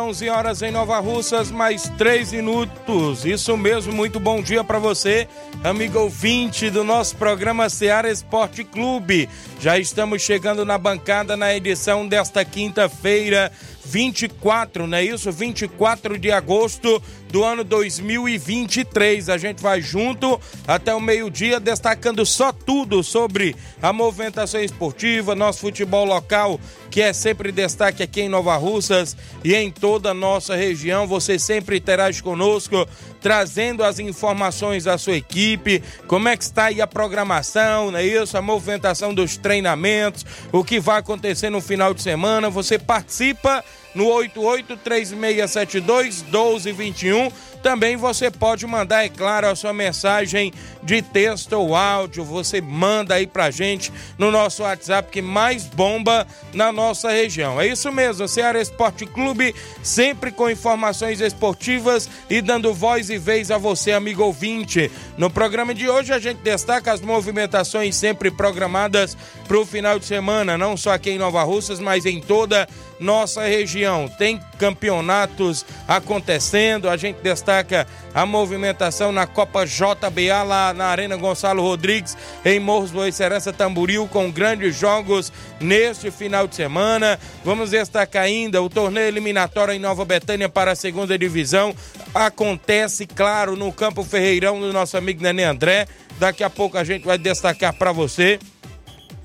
11 horas, 11 horas em Nova Russas, mais 3 minutos. Isso mesmo, muito bom dia para você, amigo ouvinte do nosso programa Seara Esporte Clube. Já estamos chegando na bancada na edição desta quinta-feira, 24, não é isso? 24 de agosto do ano 2023. A gente vai junto até o meio-dia, destacando só tudo sobre a movimentação esportiva, nosso futebol local, que é sempre destaque aqui em Nova Russas e em toda a nossa região. Você sempre interage conosco, trazendo as informações da sua equipe, como é que está aí a programação, não é isso? A movimentação dos treinamentos, o que vai acontecer no final de semana. Você participa no 883672 1221. Também você pode mandar, é claro, a sua mensagem de texto ou áudio. Você manda aí pra gente no nosso WhatsApp que mais bomba na nossa região. É isso mesmo, Ceará Esporte Clube, sempre com informações esportivas e dando voz e vez a você, amigo ouvinte. No programa de hoje a gente destaca as movimentações sempre programadas para o final de semana, não só aqui em Nova Russas, mas em toda nossa região. Tem campeonatos acontecendo, a gente destaca a movimentação na Copa JBA lá na Arena Gonçalo Rodrigues, em Morros Boicerança Tamburil, com grandes jogos neste final de semana. Vamos destacar ainda o torneio eliminatório em Nova Betânia para a segunda divisão. Acontece, claro, no Campo Ferreirão do nosso amigo Nenê André. Daqui a pouco a gente vai destacar para você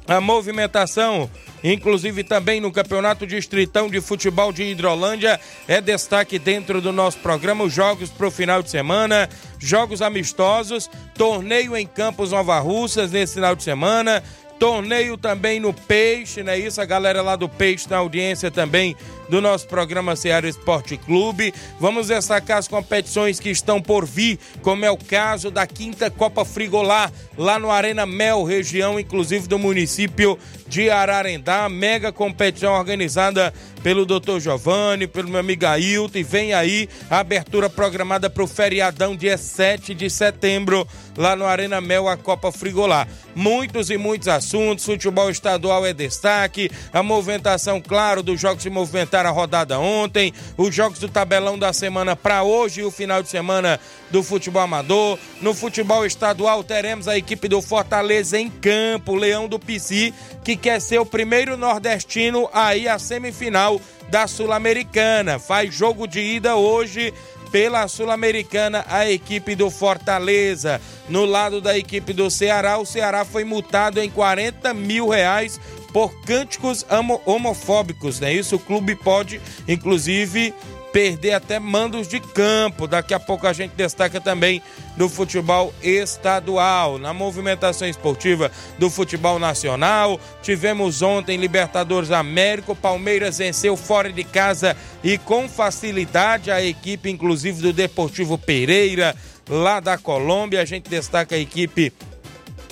a movimentação inclusive também no Campeonato Distritão de Futebol de Hidrolândia. É destaque dentro do nosso programa os jogos para o final de semana, jogos amistosos, torneio em Campos Nova Russas nesse final de semana. Torneio também no Peixe, não é isso? A galera lá do Peixe na audiência também do nosso programa Ceará Esporte Clube. Vamos destacar as competições que estão por vir, como é o caso da quinta Copa Frigolá, lá no Arena Mel, região inclusive do município de Ararendá. Mega competição organizada pelo Dr. Giovanni, pelo meu amigo Ailton. E vem aí a abertura programada para o feriadão, dia 7 de setembro, lá no Arena Mel, a Copa Frigolá. Muitos e muitos assuntos. Futebol estadual é destaque. A movimentação, claro, dos jogos se movimentar a rodada ontem. Os jogos do tabelão da semana para hoje e o final de semana do futebol amador. No futebol estadual teremos a equipe do Fortaleza em campo, Leão do Pici, que quer ser o primeiro nordestino aí a semifinal da Sul-Americana. Faz jogo de ida hoje pela Sul-Americana a equipe do Fortaleza. No lado da equipe do Ceará, o Ceará foi multado em 40 mil reais por cânticos homofóbicos, né? Isso o clube pode, inclusive, perder até mandos de campo. Daqui a pouco a gente destaca também do futebol estadual. Na movimentação esportiva do futebol nacional, tivemos ontem Libertadores América. Palmeiras venceu fora de casa e com facilidade a equipe, inclusive do Deportivo Pereira, lá da Colômbia. A gente destaca a equipe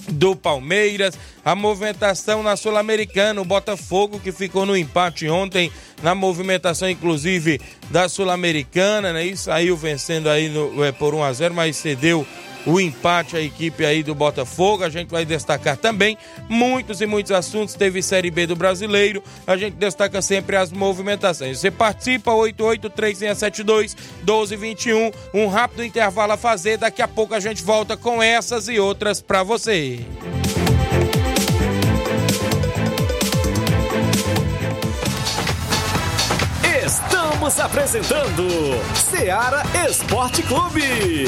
do Palmeiras, a movimentação na Sul-Americana, o Botafogo que ficou no empate ontem na movimentação inclusive da Sul-Americana, né? E saiu vencendo aí no, é, por 1 a 0, mas cedeu o empate à equipe aí do Botafogo. A gente vai destacar também muitos e muitos assuntos. Teve Série B do Brasileiro. A gente destaca sempre as movimentações. Você participa 883672 1221. Um rápido intervalo a fazer. Daqui a pouco a gente volta com essas e outras para você. Estamos apresentando Seara Esporte Clube.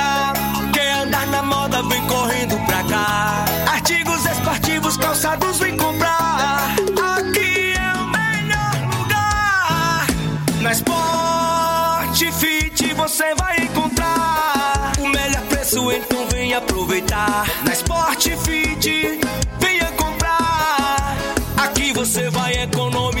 Na moda vem correndo pra cá. Artigos esportivos, calçados vem comprar. Aqui é o melhor lugar. Na Sport Fit você vai encontrar o melhor preço, então vem aproveitar. Na Sport Fit, venha comprar. Aqui você vai economizar.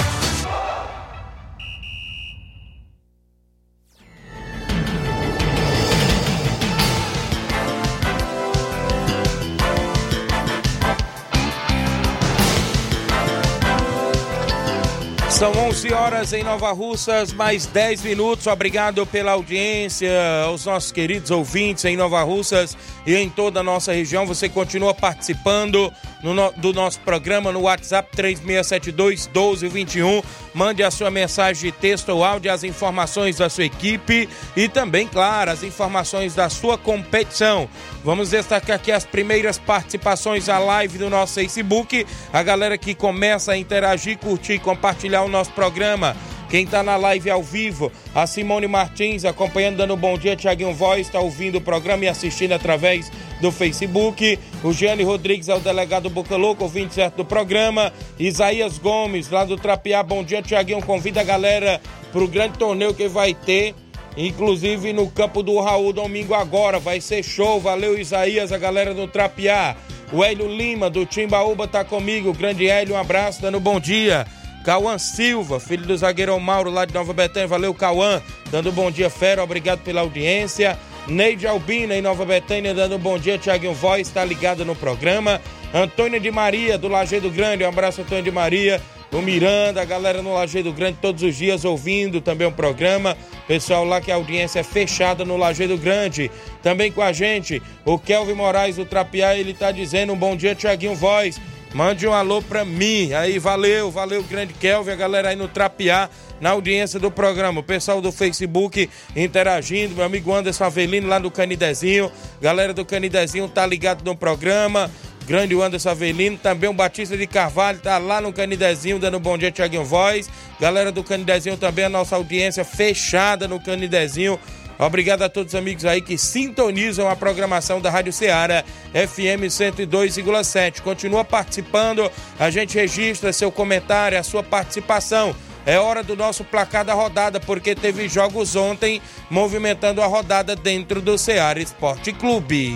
São 11 horas em Nova Russas, mais 10 minutos. Obrigado pela audiência, aos nossos queridos ouvintes em Nova Russas e em toda a nossa região. Você continua participando no, do nosso programa no WhatsApp 3672 1221. Mande a sua mensagem de texto ou áudio, as informações da sua equipe e também, claro, as informações da sua competição. Vamos destacar aqui as primeiras participações à live do nosso Facebook. A galera que começa a interagir, curtir e compartilhar o nosso programa. Quem está na live ao vivo, a Simone Martins acompanhando, dando um bom dia. Tiaguinho Voz está ouvindo o programa e assistindo através do Facebook. O Gianni Rodrigues é o delegado Boca Louco, ouvinte certo do programa. Isaías Gomes, lá do Trapiá, bom dia. Tiaguinho convida a galera para o grande torneio que vai ter. Inclusive no campo do Raul, domingo agora, vai ser show. Valeu, Isaías, a galera do Trapiá. O Hélio Lima, do Timbaúba, tá comigo. Grande Hélio, um abraço, dando bom dia. Cauã Silva, filho do zagueiro Mauro lá de Nova Betânia. Valeu, Cauã, dando bom dia, fera. Obrigado pela audiência. Neide Albina, em Nova Betânia, dando bom dia. Tiaguinho Voz, está ligado no programa. Antônio de Maria, do Lajeado Grande. Um abraço, Antônio de Maria. O Miranda, a galera no Lajeado Grande todos os dias ouvindo também o programa. Pessoal lá que a audiência é fechada no Lajeado Grande. Também com a gente, o Kelvin Moraes do Trapiá, ele tá dizendo um bom dia, Tiaguinho Voz. Mande um alô pra mim. Aí, valeu, valeu, grande Kelvin, a galera aí no Trapiá, na audiência do programa. O pessoal do Facebook interagindo, meu amigo Anderson Avelino lá do Canidezinho. Galera do Canidezinho tá ligado no programa. Grande Anderson Avelino, também o Batista de Carvalho tá lá no Canidezinho, dando bom dia, Tiaguinho Voz. Galera do Canidezinho também, a nossa audiência fechada no Canidezinho. Obrigado a todos os amigos aí que sintonizam a programação da Rádio Ceará FM 102,7. Continua participando, a gente registra seu comentário, a sua participação. É hora do nosso placar da rodada, porque teve jogos ontem movimentando a rodada dentro do Ceará Esporte Clube.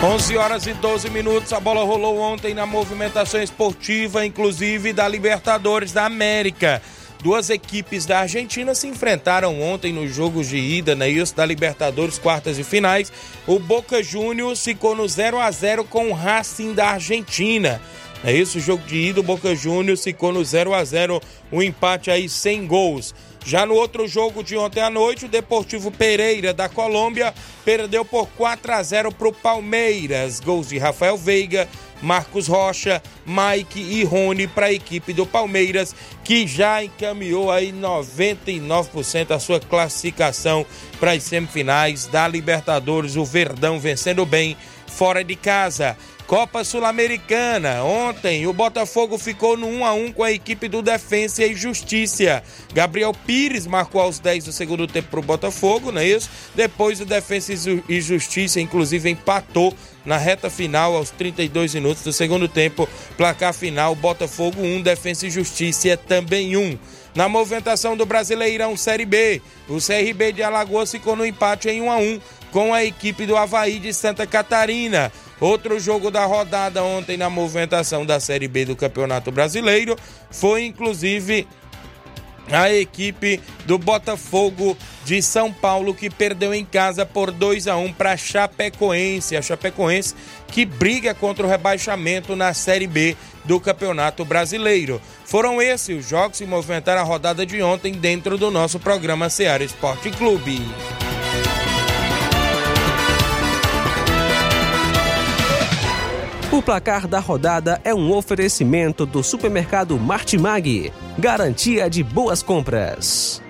11 horas e 12 minutos. A bola rolou ontem na movimentação esportiva, inclusive da Libertadores da América. Duas equipes da Argentina se enfrentaram ontem nos jogos de ida, né, isso da Libertadores, quartas e finais. O Boca Juniors ficou no 0 a 0 com o Racing da Argentina. É isso, o jogo de ida, o Boca Juniors ficou no 0 a 0 um empate aí sem gols. Já no outro jogo de ontem à noite, o Deportivo Pereira da Colômbia perdeu por 4 a 0 para o Palmeiras. Gols de Rafael Veiga, Marcos Rocha, Mike e Rony para a equipe do Palmeiras, que já encaminhou aí 99% a sua classificação para as semifinais da Libertadores. O Verdão vencendo bem fora de casa. Copa Sul-Americana. Ontem o Botafogo ficou no 1 a 1 com a equipe do Defensa e Justiça. Gabriel Pires marcou aos 10 do segundo tempo para o Botafogo, não é isso? Depois o Defensa e Justiça, inclusive, empatou na reta final, aos 32 minutos do segundo tempo. Placar final: Botafogo 1, Defensa e Justiça também 1. Na movimentação do Brasileirão Série B, o CRB de Alagoas ficou no empate em 1 a 1 com a equipe do Havaí de Santa Catarina. Outro jogo da rodada ontem na movimentação da Série B do Campeonato Brasileiro foi inclusive a equipe do Botafogo de São Paulo que perdeu em casa por 2 a 1 para Chapecoense, a Chapecoense que briga contra o rebaixamento na Série B do Campeonato Brasileiro. Foram esses os jogos que movimentaram a rodada de ontem dentro do nosso programa Ceará Esporte Clube. O placar da rodada é um oferecimento do supermercado Martimag, garantia de boas compras.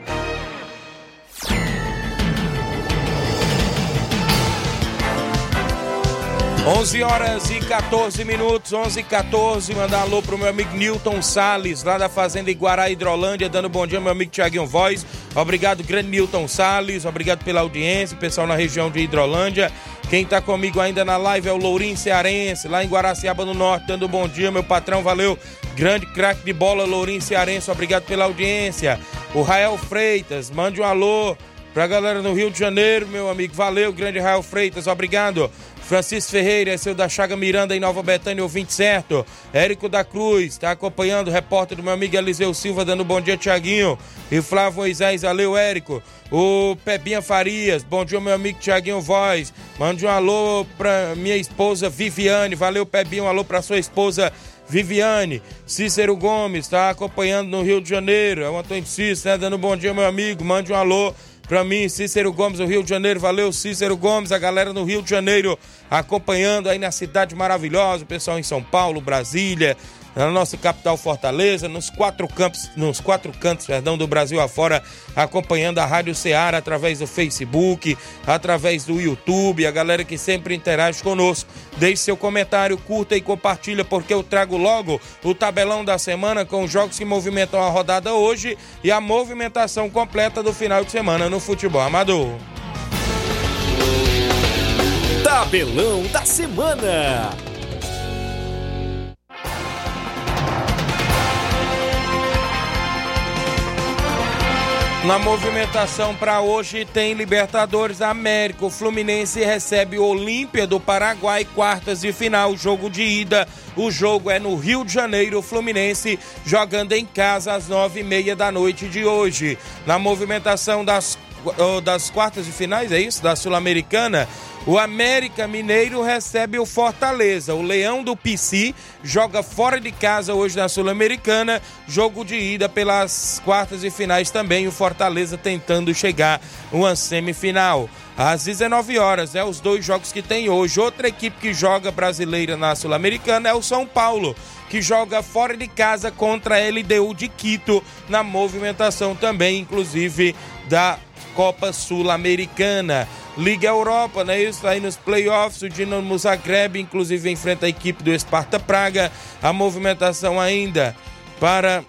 11 horas e 14 minutos, 11 e 14. Mandar alô pro meu amigo Newton Sales, lá da Fazenda Iguará, Hidrolândia, dando bom dia, meu amigo Tiaguinho Voz. Obrigado, grande Newton Sales. Obrigado pela audiência, pessoal na região de Hidrolândia. Quem tá comigo ainda na live é o Lourinho Cearense, lá em Guaraciaba no Norte, dando bom dia, meu patrão, valeu. Grande craque de bola, Lourinho Cearense, obrigado pela audiência. O Rael Freitas, mande um alô pra galera do Rio de Janeiro, meu amigo, valeu, grande Rael Freitas, obrigado. Francisco Ferreira, seu da Chaga Miranda em Nova Betânia, ouvinte certo. Érico da Cruz, está acompanhando o repórter do meu amigo Eliseu Silva, dando bom dia, Tiaguinho. E Flávio Moisés, valeu, Érico. O Pebinha Farias, bom dia, meu amigo Tiaguinho Voz. Mande um alô pra minha esposa Viviane, valeu, Pebinha, um alô pra sua esposa Viviane, Cícero Gomes, está acompanhando no Rio de Janeiro. É o Antônio Cícero, né? Dando bom dia, meu amigo. Mande um alô Pra mim, Cícero Gomes, do Rio de Janeiro. Valeu, Cícero Gomes, a galera no Rio de Janeiro acompanhando aí na cidade maravilhosa, o pessoal em São Paulo, Brasília, na nossa capital Fortaleza, nos quatro campos, nos quatro cantos, perdão, do Brasil afora, acompanhando a Rádio Ceará através do Facebook, através do YouTube, a galera que sempre interage conosco. Deixe seu comentário, curta e compartilha, porque eu trago logo o tabelão da semana com os jogos que movimentam a rodada hoje e a movimentação completa do final de semana no futebol amador. Tabelão da semana. Na movimentação para hoje tem Libertadores América. O Fluminense recebe o Olímpia do Paraguai, quartas de final, jogo de ida. O jogo é no Rio de Janeiro. O Fluminense jogando em casa às nove e meia da noite de hoje. Na movimentação das, das quartas de finais, é isso? Da Sul-Americana. O América Mineiro recebe o Fortaleza. O Leão do PC joga fora de casa hoje na Sul-Americana. Jogo de ida pelas quartas e finais também. O Fortaleza tentando chegar uma semifinal. Às 19 horas, é os dois jogos que tem hoje. Outra equipe que joga brasileira na Sul-Americana é o São Paulo, que joga fora de casa contra a LDU de Quito na movimentação também, inclusive da Copa Sul-Americana. Liga Europa, né? Isso aí nos playoffs, o Dinamo Zagreb, inclusive, enfrenta a equipe do Esparta Praga. A movimentação ainda para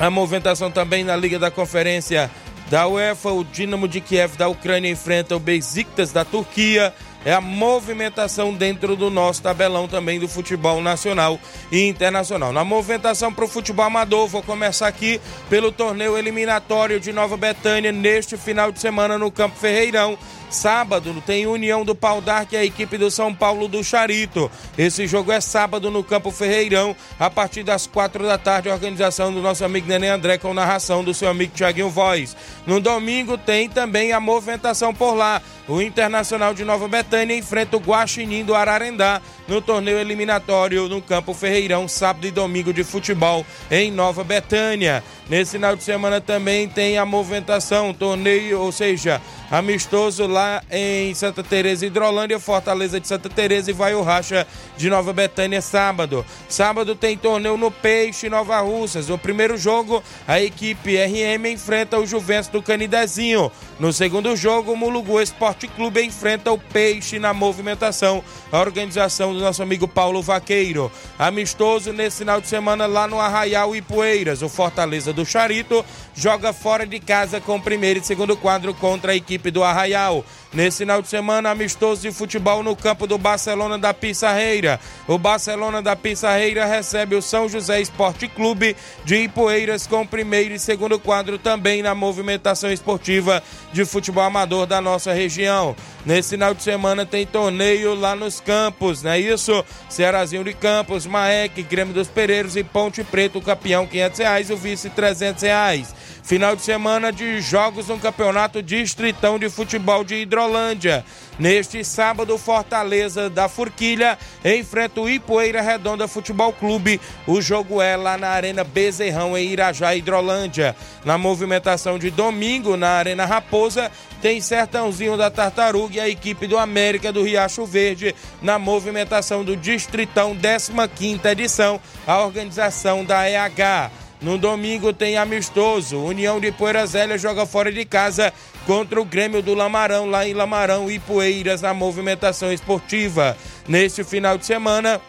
a movimentação também na Liga da Conferência da UEFA, o Dinamo de Kiev da Ucrânia enfrenta o Besiktas da Turquia. É a movimentação dentro do nosso tabelão também do futebol nacional e internacional. Na movimentação para o futebol amador, vou começar aqui pelo torneio eliminatório de Nova Betânia neste final de semana no Campo Ferreirão. Sábado tem União do Pau D'Arc e a equipe do São Paulo do Charito. Esse jogo é sábado no Campo Ferreirão, a partir das quatro da tarde, organização do nosso amigo Nenê André com narração do seu amigo Tiaguinho Voz. No domingo tem também a movimentação por lá. O Internacional de Nova Betânia enfrenta o Guaxinim do Ararendá no torneio eliminatório no Campo Ferreirão, sábado e domingo de futebol em Nova Betânia. Nesse final de semana também tem a movimentação, torneio, ou seja, amistoso lá em Santa Teresa Hidrolândia, Fortaleza de Santa Teresa e vai o Racha de Nova Betânia sábado. Sábado tem torneio no Peixe Nova Russas. No primeiro jogo, a equipe RM enfrenta o Juventus do Canidezinho. No segundo jogo, o Mulugu Esporte Clube enfrenta o Peixe na movimentação. A organização do nosso amigo Paulo Vaqueiro. Amistoso nesse final de semana lá no Arraial Ipueiras. O Fortaleza do Charito joga fora de casa com o primeiro e segundo quadro contra a equipe do Arraial. Nesse final de semana, amistoso de futebol no campo do Barcelona da Pissarreira. O Barcelona da Pissarreira recebe o São José Esporte Clube de Ipueiras com primeiro e segundo quadro também na movimentação esportiva de futebol amador da nossa região. Nesse final de semana tem torneio lá nos campos, não é isso? Cearazinho de Campos, Maek, Grêmio dos Pereiros e Ponte Preto, o campeão 500 reais, o vice 300 reais. Final de semana de jogos no Campeonato Distritão de Futebol de Hidrolândia. Neste sábado, Fortaleza da Forquilha enfrenta o Ipoeira Redonda Futebol Clube. O jogo é lá na Arena Bezerrão, em Irajá, Hidrolândia. Na movimentação de domingo, na Arena Raposa, tem Sertãozinho da Tartaruga e a equipe do América do Riacho Verde na movimentação do Distritão 15ª edição, a organização da EH. No domingo tem amistoso. União de Poeira Zélia joga fora de casa contra o Grêmio do Lamarão, lá em Lamarão e Poeiras, na movimentação esportiva. Neste final de semana,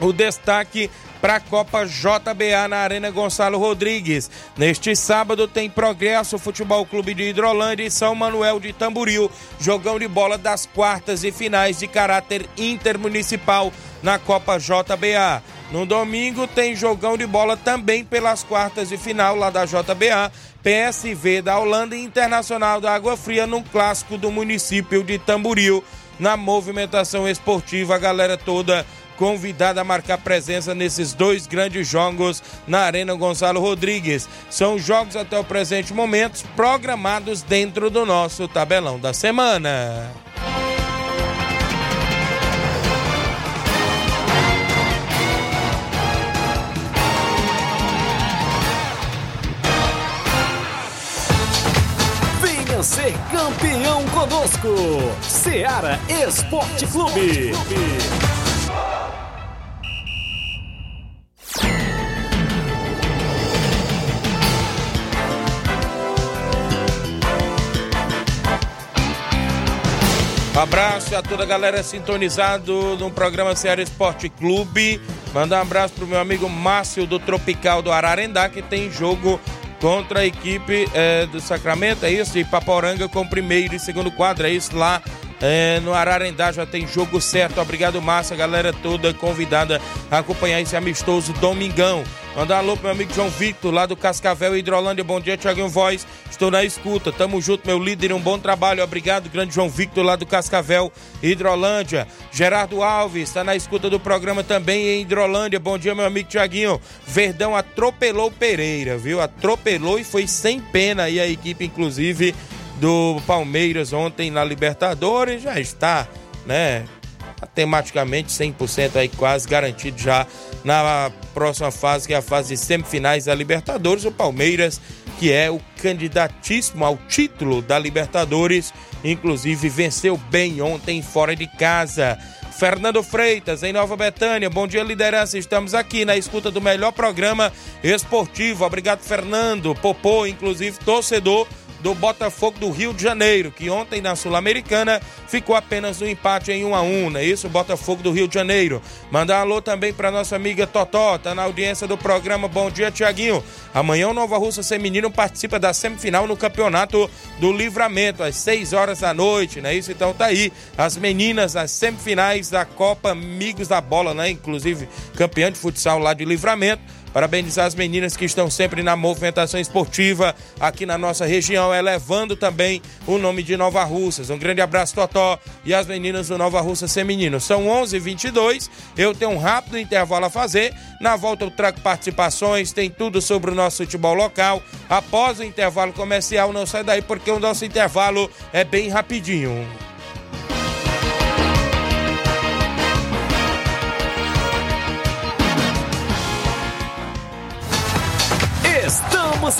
o destaque para a Copa JBA na Arena Gonçalo Rodrigues. Neste sábado tem Progresso Futebol Clube de Hidrolândia e São Manuel de Tamburil, jogão de bola das quartas e finais de caráter intermunicipal na Copa JBA. No domingo tem jogão de bola também pelas quartas de final lá da JBA, PSV da Holanda e Internacional da Água Fria num clássico do município de Tamburil. Na movimentação esportiva, a galera toda convidada a marcar presença nesses dois grandes jogos na Arena Gonçalo Rodrigues. São jogos até o presente momento programados dentro do nosso tabelão da semana. Ser campeão conosco, Seara Esporte Clube. Abraço a toda a galera sintonizado no programa Ceará Esporte Clube. Mandar um abraço pro meu amigo Márcio do Tropical do Ararendá, que tem jogo contra a equipe é, do Sacramento, é isso? E Paporanga com primeiro e segundo quadro, é isso lá é, no Ararendá já tem jogo certo. Obrigado, Márcia, galera toda convidada a acompanhar esse amistoso domingão. Mandar alô pro meu amigo João Victor, lá do Cascavel, Hidrolândia. Bom dia, Tiaguinho Voz. Estou na escuta. Tamo junto, meu líder. Um bom trabalho. Obrigado, grande João Victor, lá do Cascavel, Hidrolândia. Gerardo Alves está na escuta do programa também em Hidrolândia. Bom dia, meu amigo Tiaguinho. Verdão atropelou Pereira, viu? Atropelou e foi sem pena aí a equipe, inclusive, do Palmeiras ontem na Libertadores. Já está, né? Matematicamente 100% aí quase garantido já na próxima fase, que é a fase de semifinais da Libertadores. O Palmeiras, que é o candidatíssimo ao título da Libertadores, inclusive venceu bem ontem fora de casa. Fernando Freitas, em Nova Betânia. Bom dia, liderança. Estamos aqui na escuta do melhor programa esportivo. Obrigado, Fernando. Popô, inclusive, torcedor do Botafogo do Rio de Janeiro, que ontem na Sul-Americana ficou apenas no empate em 1 a 1 não é isso? Botafogo do Rio de Janeiro. Mandar um alô também para nossa amiga Totó, tá na audiência do programa Bom Dia Tiaguinho. Amanhã o Nova Russa Feminino participa da semifinal no Campeonato do Livramento, às 6 horas da noite, não é isso? Então tá aí, as meninas nas semifinais da Copa Amigos da Bola, né? Inclusive campeã de futsal lá de Livramento Parabenizar as meninas que estão sempre na movimentação esportiva aqui na nossa região, elevando também o nome de Nova Russas. Um grande abraço, Totó, e as meninas do Nova Russa Feminino. São 11h22, eu tenho um rápido intervalo a fazer. Na volta eu trago participações, tem tudo sobre o nosso futebol local. Após o intervalo comercial, não sai daí porque o nosso intervalo é bem rapidinho.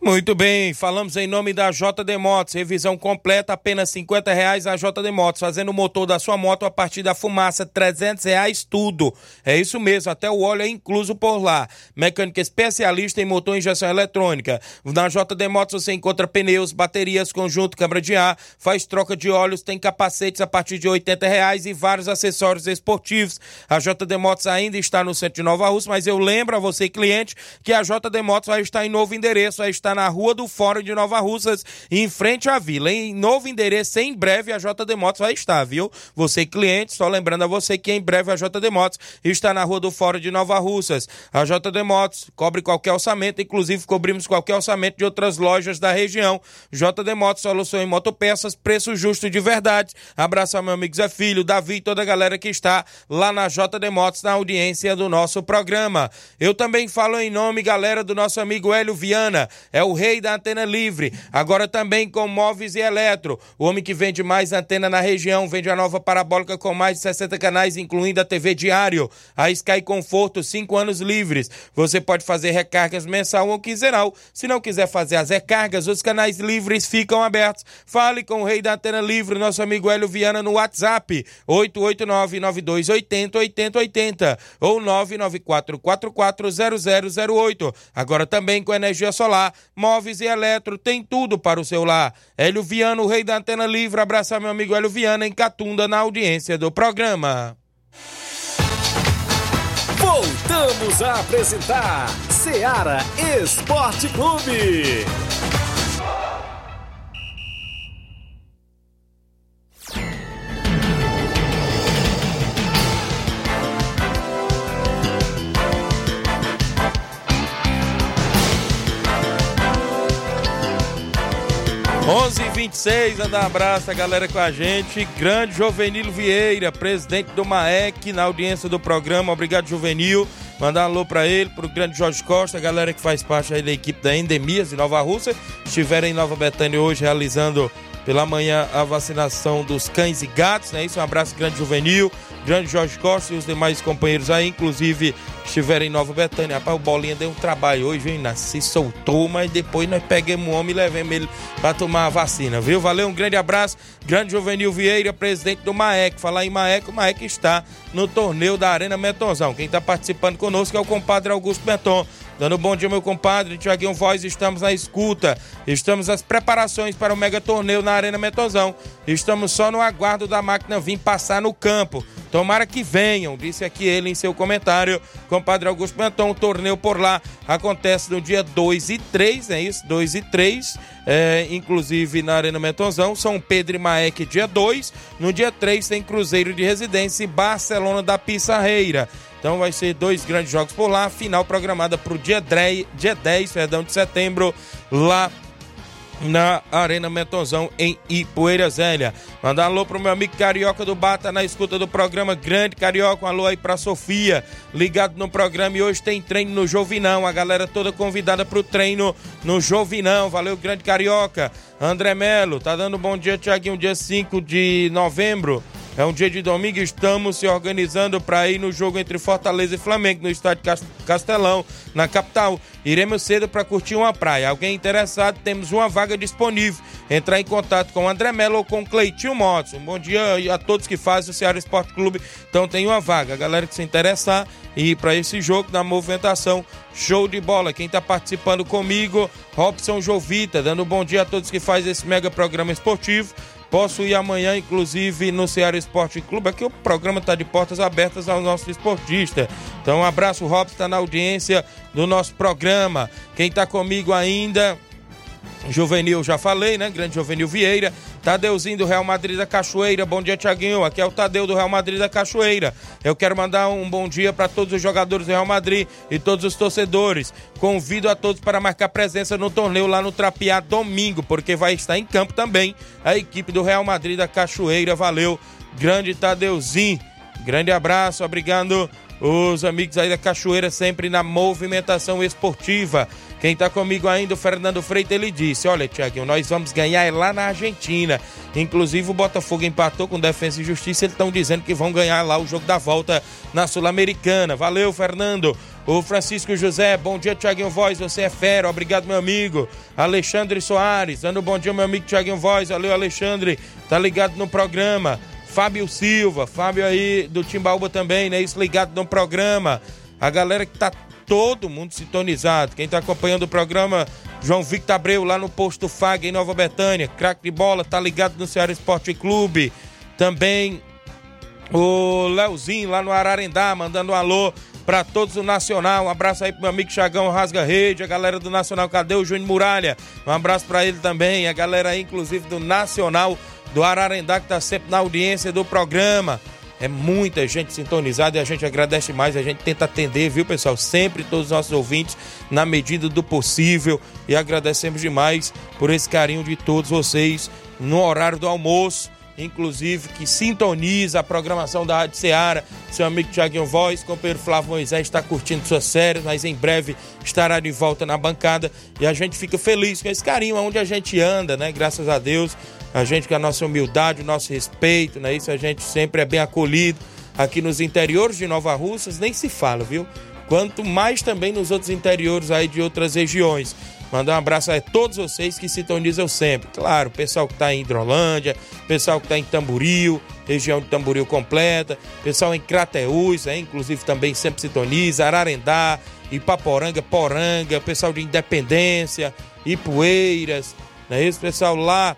Muito bem, falamos em nome da JD Motos, revisão completa, apenas 50 reais a JD Motos, fazendo o motor da sua moto a partir da fumaça, 300 reais tudo. É isso mesmo, até o óleo é incluso por lá. Mecânica especialista em motor e injeção eletrônica. Na JD Motos você encontra pneus, baterias, conjunto, câmara de ar, faz troca de óleos, tem capacetes a partir de 80 reais e vários acessórios esportivos. A JD Motos ainda está no centro de Nova Rússia, mas eu lembro a você, cliente, que a JD Motos vai estar em novo endereço, vai estar na Rua do Fórum de Nova Russas, em frente à vila. Em novo endereço, em breve a JD Motos vai estar, viu? Você cliente, só lembrando a você que em breve a JD Motos está na Rua do Fórum de Nova Russas. A JD Motos cobre qualquer orçamento, inclusive cobrimos qualquer orçamento de outras lojas da região. JD Motos, solução em motopeças, preço justo de verdade. Abraço ao meu amigo Zé Filho, Davi e toda a galera que está lá na JD Motos, na audiência do nosso programa. Eu também falo em nome, galera, do nosso amigo Hélio Viana. O rei da antena livre. Agora também com móveis e eletro. O homem que vende mais antena na região, vende a nova parabólica com mais de 60 canais, incluindo a TV Diário. A Sky Conforto, 5 anos livres. Você pode fazer recargas mensal ou quinzenal. Se não quiser fazer as recargas, os canais livres ficam abertos. Fale com o rei da antena livre, nosso amigo Hélio Viana, no WhatsApp. 889-9280-8080 ou 994-440008. Agora também com energia solar móveis e eletro, tem tudo para o seu lar. Hélio Viana, o rei da antena livre, abraçar meu amigo Hélio Viana em Catunda, na audiência do programa. Voltamos a apresentar Seara Esporte Clube. 11 h 26 anda um abraço a galera com a gente. Grande Jovenilo Vieira, presidente do MAEC, na audiência do programa. Obrigado, Jovenil. Mandar um alô pra ele, pro grande Jorge Costa, a galera que faz parte aí da equipe da Endemias de Nova Rússia. Estiveram em Nova Betânia hoje realizando pela manhã a vacinação dos cães e gatos, né? Isso, um abraço grande Juvenil, grande Jorge Costa e os demais companheiros aí, inclusive estiveram em Nova Betânia. Rapaz, o Bolinha deu um trabalho hoje, hein? Se soltou, mas depois nós pegamos o homem e levamos ele para tomar a vacina, viu? Valeu, um grande abraço. Grande Juvenil Vieira, presidente do MAEC. Falar em MAEC, o MAEC está no torneio da Arena Metonzão. Quem está participando conosco é o compadre Augusto Meton. Dando bom dia, meu compadre Tiaguinho Voz, estamos na escuta. Estamos nas preparações para o mega torneio na Arena Metozão. Estamos só no aguardo da máquina vir passar no campo. Tomara que venham, disse aqui ele em seu comentário. Compadre Augusto Menton, o torneio por lá acontece no dia 2 e 3, é isso? 2 e 3, é, inclusive na Arena Metonzão. São Pedro e Maek, dia 2. No dia 3 tem Cruzeiro de Residência e Barcelona da Pissarreira. Então vai ser dois grandes jogos por lá. Final programada para o dia 10, dia 10 perdão, de setembro, lá na Arena Metonzão em Ipueira Zélia. Mandar alô pro meu amigo Carioca do Bata na escuta do programa Grande Carioca. Um alô aí pra Sofia, ligado no programa. E hoje tem treino no Jovinão. A galera toda convidada pro treino no Jovinão. Valeu, Grande Carioca. André Melo, tá dando bom dia, Tiaguinho, dia 5 de novembro. É um dia de domingo, estamos se organizando para ir no jogo entre Fortaleza e Flamengo no estádio Castelão, na capital. Iremos cedo para curtir uma praia. Alguém interessado, temos uma vaga disponível. Entrar em contato com o André Melo ou com o Cleitinho Motos. Um bom dia a todos que fazem o Ceará Esporte Clube. Então tem uma vaga. A galera que se interessar e para esse jogo na movimentação, show de bola. Quem está participando comigo, Robson Jovita, dando um bom dia a todos que fazem esse mega programa esportivo. Posso ir amanhã, inclusive, no Ceará Esporte Clube. Aqui o programa está de portas abertas ao nosso esportista. Então, um abraço, Robson, está na audiência do nosso programa. Quem está comigo ainda, Juvenil, já falei, né? Grande Juvenil Vieira. Tadeuzinho do Real Madrid da Cachoeira. Bom dia, Tiaguinho. Aqui é o Tadeu do Real Madrid da Cachoeira. Eu quero mandar um bom dia para todos os jogadores do Real Madrid e todos os torcedores. Convido a todos para marcar presença no torneio lá no Trapiá domingo, porque vai estar em campo também a equipe do Real Madrid da Cachoeira. Valeu, grande Tadeuzinho. Grande abraço, obrigado os amigos aí da Cachoeira sempre na movimentação esportiva. Quem está comigo ainda, o Fernando Freitas, ele disse: Olha, Tiaguinho, nós vamos ganhar lá na Argentina. Inclusive, o Botafogo empatou com Defesa e Justiça. Eles estão dizendo que vão ganhar lá o jogo da volta na Sul-Americana. Valeu, Fernando. O Francisco José, bom dia, Tiaguinho Voz, você é fera, obrigado, meu amigo. Alexandre Soares, dando bom dia, meu amigo Tiaguinho Voz, valeu, Alexandre, tá ligado no programa. Fábio Silva, Fábio aí do Timbaúba também, né? Isso ligado no programa. A galera que tá todo mundo sintonizado. Quem está acompanhando o programa, João Victor Abreu, lá no posto FAG, em Nova Betânia. Craque de bola, tá ligado no Ceará Esporte Clube. Também o Leozinho, lá no Ararendá, mandando um alô para todos do Nacional. Um abraço aí pro meu amigo Chagão Rasga Rede, a galera do Nacional. Cadê o Júnior Muralha? Um abraço para ele também, a galera aí, inclusive, do Nacional do Ararendá, que tá sempre na audiência do programa. É muita gente sintonizada e a gente agradece mais, a gente tenta atender, viu, pessoal? Sempre todos os nossos ouvintes, na medida do possível. E agradecemos demais por esse carinho de todos vocês no horário do almoço, inclusive que sintoniza a programação da Rádio Ceará. Seu amigo Tiaguinho Voz, companheiro Flávio Moisés está curtindo suas séries, mas em breve estará de volta na bancada. E a gente fica feliz com esse carinho, onde a gente anda, né? Graças a Deus a gente com a nossa humildade, o nosso respeito, né? Isso a gente sempre é bem acolhido. Aqui nos interiores de Nova Russas nem se fala, viu? Quanto mais também nos outros interiores aí de outras regiões. Mandar um abraço a todos vocês que sintonizam sempre. Claro, pessoal que está em Hidrolândia, pessoal que está em Tamboril, região de Tamboril completa, pessoal em Crateús, é, inclusive também sempre sintoniza, Ararendá, Ipaporanga, Poranga, pessoal de Independência, Ipueiras, né? Esse pessoal lá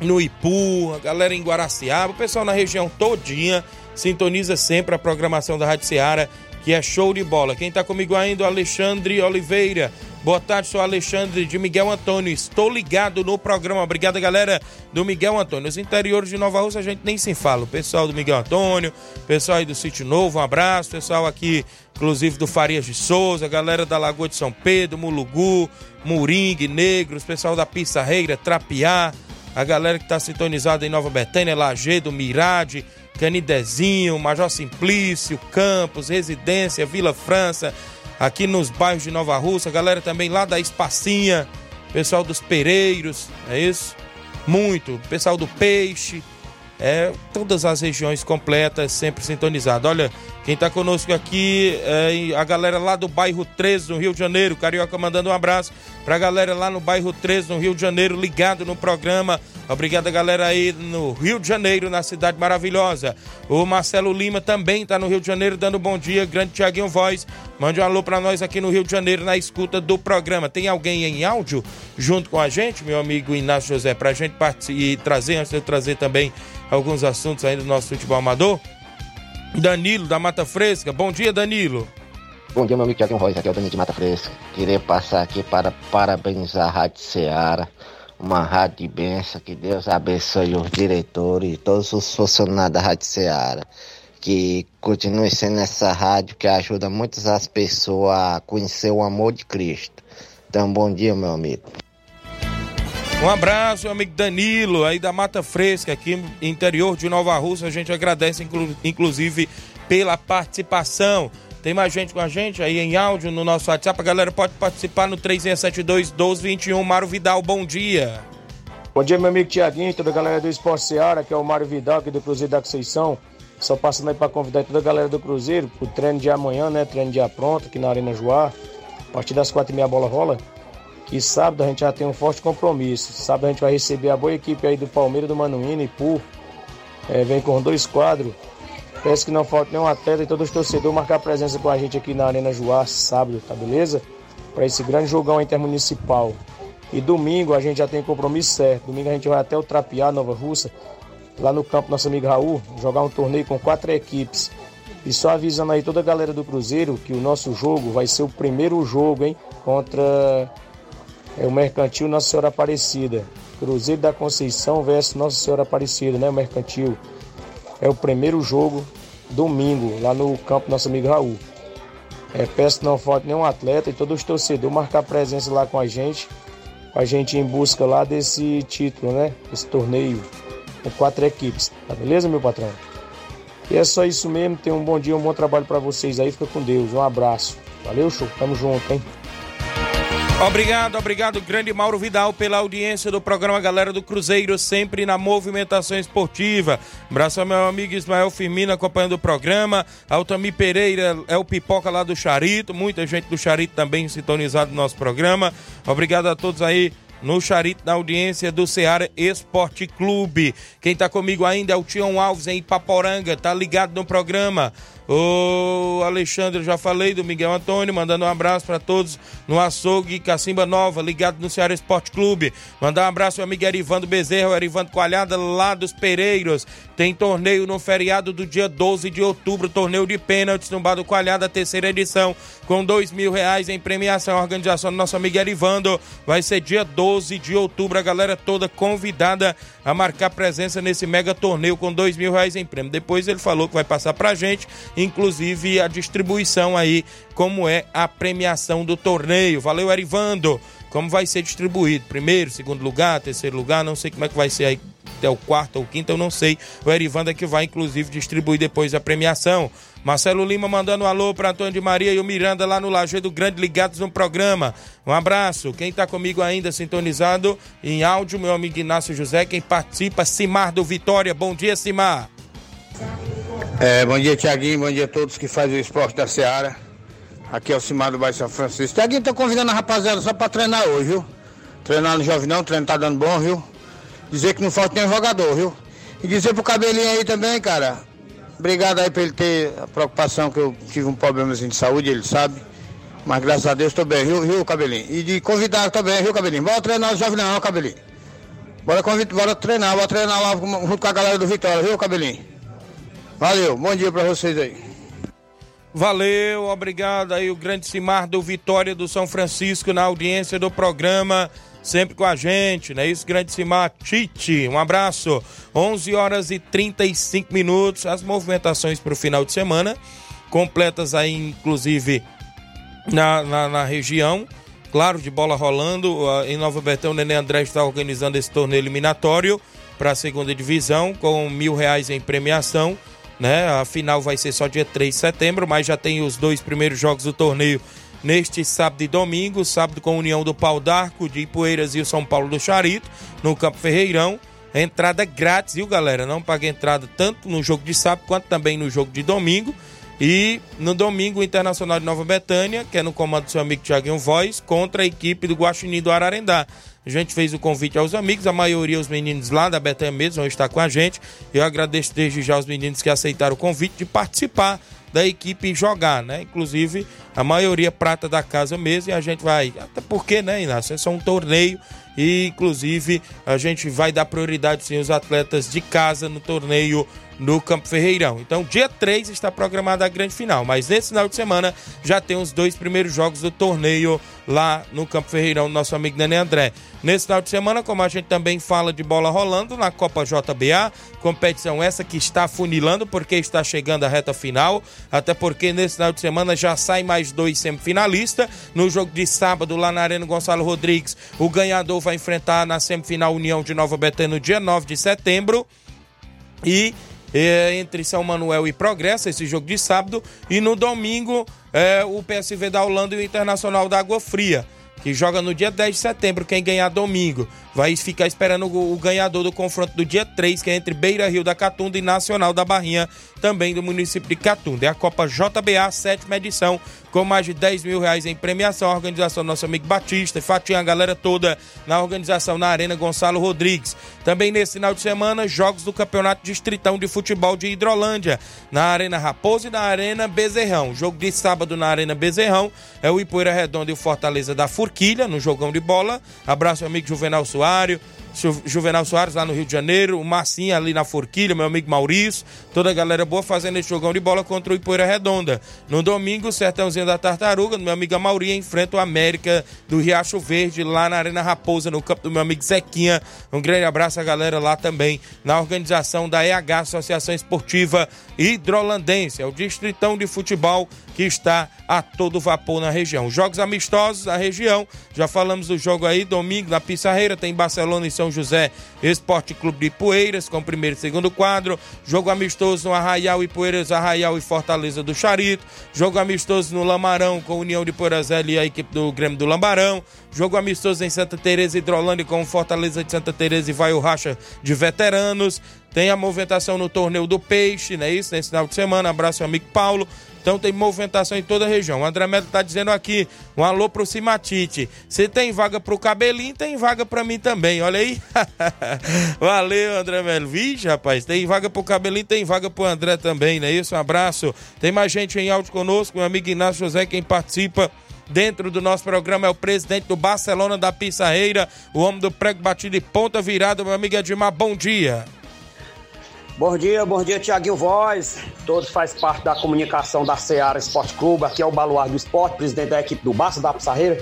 no Ipu, a galera em Guaraciaba, o pessoal na região todinha sintoniza sempre a programação da Rádio Seara, que é show de bola. Quem está comigo ainda, o Alexandre Oliveira. Boa tarde, sou Alexandre de Miguel Antônio. Estou ligado no programa. Obrigado, galera do Miguel Antônio. Os interiores de Nova Rússia a gente nem se fala. O pessoal do Miguel Antônio, pessoal aí do Sítio Novo, um abraço. Pessoal aqui, inclusive do Farias de Souza, galera da Lagoa de São Pedro, Mulugu, Muringue, Negros, pessoal da Pissarreira, Trapiá a galera que está sintonizada em Nova Betânia, Lagedo, Mirade, Canidezinho, Major Simplício, Campos, Residência, Vila França, aqui nos bairros de Nova Rússia, galera também lá da Espacinha, pessoal dos Pereiros, é isso? Muito, pessoal do Peixe, é, todas as regiões completas, sempre sintonizado. Olha, quem está conosco aqui é a galera lá do bairro 13, no Rio de Janeiro. Carioca mandando um abraço para a galera lá no bairro 13, no Rio de Janeiro, ligado no programa. Obrigado, galera aí no Rio de Janeiro, na cidade maravilhosa. O Marcelo Lima também está no Rio de Janeiro, dando bom dia. Grande Tiaguinho Voz. Mande um alô para nós aqui no Rio de Janeiro, na escuta do programa. Tem alguém em áudio junto com a gente, meu amigo Inácio José, para a gente e trazer, antes de eu trazer também alguns assuntos aí do nosso futebol amador. Danilo, da Mata Fresca. Bom dia, Danilo. Bom dia, meu amigo Tiago Royce. Aqui é o Danilo de Mata Fresca. Queria passar aqui para parabenizar a Rádio Ceará, uma rádio de bênção. Que Deus abençoe os diretores e todos os funcionários da Rádio Ceará. que continue sendo essa rádio que ajuda muitas as pessoas a conhecer o amor de Cristo. Então, bom dia, meu amigo. Um abraço, meu amigo Danilo, aí da Mata Fresca, aqui interior de Nova Rússia. A gente agradece, inclu inclusive, pela participação. Tem mais gente com a gente aí em áudio no nosso WhatsApp. A galera pode participar no 3672-1221. Mário Vidal, bom dia. Bom dia, meu amigo Tiaguinho, toda a galera do Esporte Seara, que é o Mário Vidal aqui do Cruzeiro da Conceição. Só passando aí para convidar toda a galera do Cruzeiro pro treino de amanhã, né? Treino de pronto aqui na Arena Joá. A partir das quatro e meia a bola rola. E sábado a gente já tem um forte compromisso. Sábado a gente vai receber a boa equipe aí do Palmeiras, do Manuíno e Pu. É, vem com dois quadros. Peço que não falte nenhum atleta e todos os torcedores marcar presença com a gente aqui na Arena Joá, sábado, tá beleza? Para esse grande jogão intermunicipal. E domingo a gente já tem compromisso certo. Domingo a gente vai até o Trapiá, Nova Russa, lá no campo nosso amigo Raul, jogar um torneio com quatro equipes. E só avisando aí toda a galera do Cruzeiro que o nosso jogo vai ser o primeiro jogo, hein? Contra é o Mercantil Nossa Senhora Aparecida. Cruzeiro da Conceição versus Nossa Senhora Aparecida, né? O Mercantil. É o primeiro jogo domingo, lá no campo nosso amigo Raul. É, peço que não falte nenhum atleta e todos os torcedores marcar presença lá com a gente. A gente em busca lá desse título, né? Esse torneio com quatro equipes. Tá beleza, meu patrão? E é só isso mesmo. Tenham um bom dia, um bom trabalho para vocês aí. Fica com Deus. Um abraço. Valeu, show. Tamo junto, hein? Obrigado, obrigado, grande Mauro Vidal, pela audiência do programa Galera do Cruzeiro, sempre na movimentação esportiva. Abraço ao meu amigo Ismael Firmino acompanhando o programa. Altami Pereira é o pipoca lá do Charito, muita gente do Charito também sintonizado no nosso programa. Obrigado a todos aí no Charito, na audiência do Ceará Esporte Clube. Quem tá comigo ainda é o Tião Alves em Ipaporanga, tá ligado no programa. O Alexandre, já falei do Miguel Antônio, mandando um abraço para todos no açougue Cacimba Nova, ligado no Ceará Esporte Clube. Mandar um abraço ao amigo Erivando Bezerra, Erivando Coalhada, lá dos Pereiros. Tem torneio no feriado do dia 12 de outubro, torneio de pênaltis no Bar do Coalhada, terceira edição, com dois mil reais em premiação. A organização do nosso amigo Erivando vai ser dia 12 de outubro. A galera toda convidada a marcar presença nesse mega torneio com dois mil reais em prêmio. Depois ele falou que vai passar pra gente inclusive a distribuição aí, como é a premiação do torneio. Valeu, Erivando! Como vai ser distribuído? Primeiro, segundo lugar, terceiro lugar, não sei como é que vai ser aí até o quarto ou quinto, eu não sei. O Erivando é que vai, inclusive, distribuir depois a premiação. Marcelo Lima mandando um alô para Antônio de Maria e o Miranda lá no Lajeado Grande ligados no programa. Um abraço. Quem está comigo ainda sintonizado em áudio, meu amigo Inácio José. Quem participa, Simar do Vitória. Bom dia, Simar. É, bom dia, Tiaguinho. Bom dia a todos que fazem o esporte da Seara. Aqui é o Cimar do Bairro São Francisco. Tiaguinho, tô convidando a rapaziada só pra treinar hoje, viu? Treinar no Jovinão, o treino tá dando bom, viu? Dizer que não falta nenhum jogador, viu? E dizer pro cabelinho aí também, cara. Obrigado aí por ele ter a preocupação que eu tive um problema de saúde, ele sabe. Mas graças a Deus tô bem, viu, viu, cabelinho? E de convidar também, viu, cabelinho? Bora treinar no Jovinão, cabelinho. Bora, convid... bora treinar, bora treinar lá junto com a galera do Vitória, viu, cabelinho? Valeu, bom dia para vocês aí. Valeu, obrigado aí o grande Simar do Vitória do São Francisco na audiência do programa, sempre com a gente, né? Isso, grande Simar Tite, um abraço. 11 horas e 35 minutos, as movimentações para o final de semana, completas aí inclusive na, na, na região, claro, de bola rolando, em Nova Betão o Nenê André está organizando esse torneio eliminatório para a segunda divisão, com mil reais em premiação, né? A final vai ser só dia 3 de setembro, mas já tem os dois primeiros jogos do torneio neste sábado e domingo. Sábado com a União do Pau d'Arco, de Ipueiras e o São Paulo do Charito, no Campo Ferreirão. Entrada grátis, viu, galera? Não paga entrada tanto no jogo de sábado quanto também no jogo de domingo. E no domingo, o Internacional de Nova Betânia, que é no comando do seu amigo Thiaguinho Voz, contra a equipe do Guaxinim do Ararendá. A gente fez o convite aos amigos, a maioria os meninos lá da Betânia mesmo vão estar com a gente. Eu agradeço desde já aos meninos que aceitaram o convite de participar da equipe jogar, né? Inclusive, a maioria prata da casa mesmo e a gente vai. Até porque, né, Inácio? É só um torneio e inclusive a gente vai dar prioridade sim aos atletas de casa no torneio no Campo Ferreirão. Então, dia 3 está programada a grande final, mas nesse final de semana já tem os dois primeiros jogos do torneio lá no Campo Ferreirão, nosso amigo Nenê André. Nesse final de semana, como a gente também fala de bola rolando na Copa JBA, competição essa que está funilando porque está chegando a reta final, até porque nesse final de semana já sai mais dois semifinalistas. No jogo de sábado, lá na Arena Gonçalo Rodrigues, o ganhador vai enfrentar na semifinal União de Nova Betânia no dia 9 de setembro. E é, entre São Manuel e Progresso, esse jogo de sábado. E no domingo, é, o PSV da Holanda e o Internacional da Água Fria, que joga no dia 10 de setembro. Quem ganhar domingo vai ficar esperando o, o ganhador do confronto do dia 3, que é entre Beira Rio da Catunda e Nacional da Barrinha, também do município de Catunda. É a Copa JBA, sétima edição, com mais de 10 mil reais em premiação. A organização do nosso amigo Batista, Fatinha, a galera toda na organização na Arena Gonçalo Rodrigues. Também nesse final de semana, jogos do Campeonato Distritão de Futebol de Hidrolândia, na Arena Raposo e na Arena Bezerrão. Jogo de sábado na Arena Bezerrão é o Ipoeira Redondo e o Fortaleza da Forquilha, no jogão de bola. Abraço, amigo Juvenal Soares. Juvenal Soares lá no Rio de Janeiro, o Marcinho ali na Forquilha, meu amigo Maurício, toda a galera boa fazendo esse jogão de bola contra o Ipoeira Redonda. No domingo, o Sertãozinho da Tartaruga, meu amigo Maurinho, enfrenta o América do Riacho Verde, lá na Arena Raposa, no campo do meu amigo Zequinha. Um grande abraço à galera lá também, na organização da EH, Associação Esportiva Hidrolandense, é o Distritão de Futebol que está a todo vapor na região. Jogos amistosos na região, já falamos do jogo aí, domingo na Pissarreira, tem Barcelona e São José Esporte Clube de Poeiras, com primeiro e segundo quadro. Jogo amistoso no Arraial e Poeiras, Arraial e Fortaleza do Charito. Jogo amistoso no Lamarão, com União de Poeirazela e a equipe do Grêmio do Lambarão. Jogo amistoso em Santa Teresa Hidrolândia, com Fortaleza de Santa Teresa e Vai o Racha de Veteranos. Tem a movimentação no Torneio do Peixe, não é isso? Nesse final de semana. Abraço, meu amigo Paulo. Então tem movimentação em toda a região. O André Melo tá dizendo aqui, um alô pro Cimatite. Se tem vaga pro cabelinho, tem vaga para mim também. Olha aí. Valeu, André Melo. Vixe, rapaz, tem vaga pro cabelinho, tem vaga pro André também, não é isso? Um abraço. Tem mais gente em áudio conosco, meu amigo Inácio José, quem participa dentro do nosso programa é o presidente do Barcelona da Pissarreira, o homem do prego batido e ponta virada, meu amigo Edmar. Bom dia. Bom dia, bom dia, Tiaguinho Voz. Todos faz parte da comunicação da Seara Esporte Clube. Aqui é o Baluar do Esporte, presidente da equipe do Barça da Pissarreira.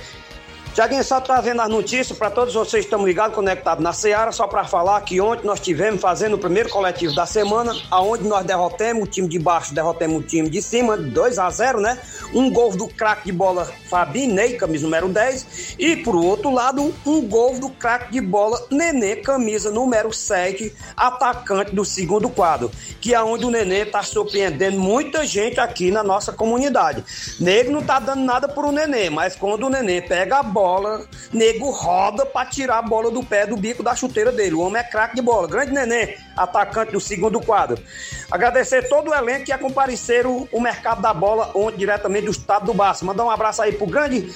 Tiaguinho, só trazendo as notícias para todos vocês que estão ligados, conectados na Seara, só para falar que ontem nós tivemos fazendo o primeiro coletivo da semana, aonde nós derrotamos o time de baixo, derrotamos o time de cima, 2 a 0 né? Um gol do craque de bola Fabinho Ney, camisa número 10, e por outro lado, um gol do craque de bola Nenê, camisa número 7, atacante do segundo quadro, que é onde o Nenê está surpreendendo muita gente aqui na nossa comunidade. Nego não tá dando nada pro Nenê, mas quando o Nenê pega a bola, bola, nego roda para tirar a bola do pé do bico da chuteira dele. O homem é craque de bola. Grande neném, atacante do segundo quadro. Agradecer todo o elenco que compareceram o mercado da bola ontem diretamente do estado do Baço. Mandar um abraço aí pro grande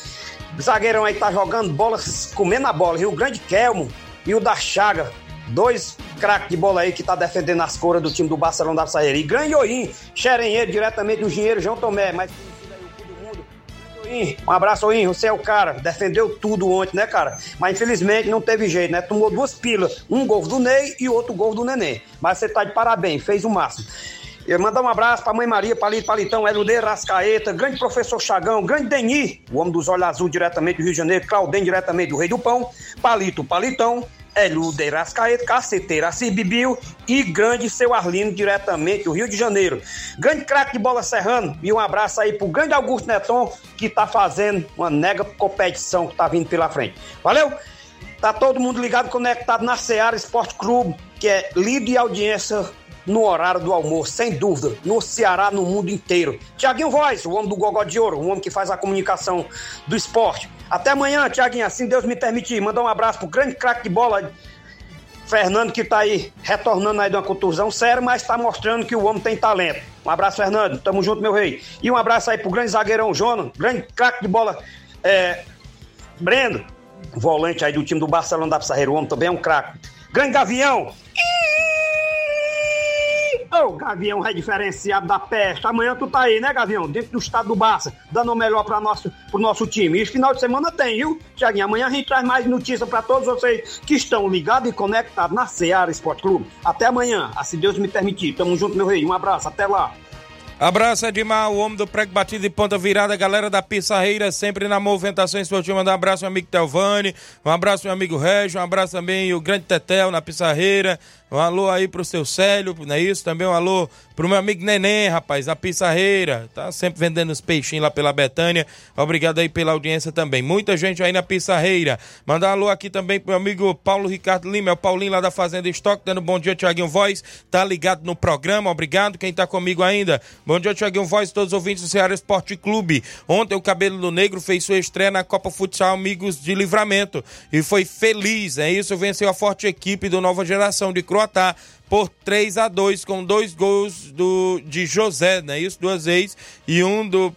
zagueirão aí que tá jogando bola, comendo a bola? O grande Kelmo e o da Chaga. Dois craques de bola aí que tá defendendo as cores do time do Barcelona da Saíra. E grande Oim, xerenheiro diretamente do engenheiro João Tomé. Mas um abraço, Oim. Você é o cara. Defendeu tudo ontem, né, cara? Mas infelizmente não teve jeito, né? Tomou duas pilas. Um gol do Ney e outro gol do Nenê. Mas você tá de parabéns, fez o máximo. Eu mandar um abraço pra Mãe Maria, Palito, Palitão, Eludeiro, Rascaeta, grande professor Chagão, grande Deni, o homem dos olhos azul diretamente do Rio de Janeiro, Claudem diretamente do Rei do Pão, Palito, Palitão, Hélio de Rascaeta, Caceteira, Bibiu e grande seu Arlino, diretamente do Rio de Janeiro. Grande craque de bola serrano e um abraço aí pro grande Augusto Neton, que tá fazendo uma nega competição que tá vindo pela frente. Valeu? Tá todo mundo ligado, conectado na Seara Esporte Clube, que é líder de audiência no horário do almoço, sem dúvida, no Ceará, no mundo inteiro. Tiaguinho Voz, o homem do Gogó de Ouro, o homem que faz a comunicação do esporte. Até amanhã, Tiaguinho, assim Deus me permitir. Mandar um abraço pro grande craque de bola, Fernando, que tá aí retornando aí de uma contusão séria, mas tá mostrando que o homem tem talento. Um abraço, Fernando. Tamo junto, meu rei. E um abraço aí pro grande zagueirão Jonas, grande craque de bola, é, Breno, volante aí do time do Barcelona da Pissarreira. O homem também é um craque. Grande Gavião. Ô, Gavião é diferenciado da peste. Amanhã tu tá aí, né, Gavião? Dentro do estado do Barça, dando o melhor para nosso, pro nosso time. E final de semana tem, viu, Tiaguinho? Amanhã a gente traz mais notícias para todos vocês que estão ligados e conectados na Seara Esporte Clube. Até amanhã, se Deus me permitir. Tamo junto, meu rei. Um abraço, até lá. Abraço, Edmar, o homem do prego batido de ponta virada, galera da Pissarreira, sempre na movimentação esportiva. Mandar um abraço, meu amigo Telvani, um abraço, meu amigo Régio, um abraço também o grande Tetel na Pissarreira. Um alô aí pro seu Célio, não é isso? Também um alô pro meu amigo Neném, rapaz, na Pissarreira. Tá sempre vendendo os peixinhos lá pela Betânia. Obrigado aí pela audiência também. Muita gente aí na Pissarreira. Mandar um alô aqui também pro meu amigo Paulo Ricardo Lima, é o Paulinho lá da Fazenda Estoque, dando bom dia, Tiaguinho Voz. Tá ligado no programa, obrigado. Quem tá comigo ainda? Bom dia, Tiaguinho Voz, todos os ouvintes do Ceará Esporte Clube. Ontem o Cabelo do Negro fez sua estreia na Copa Futsal Amigos de Livramento e foi feliz, é isso? Venceu a forte equipe do Nova Geração de Croacia por 3 a 2 com dois gols do, de José, não é isso? Duas vezes e um do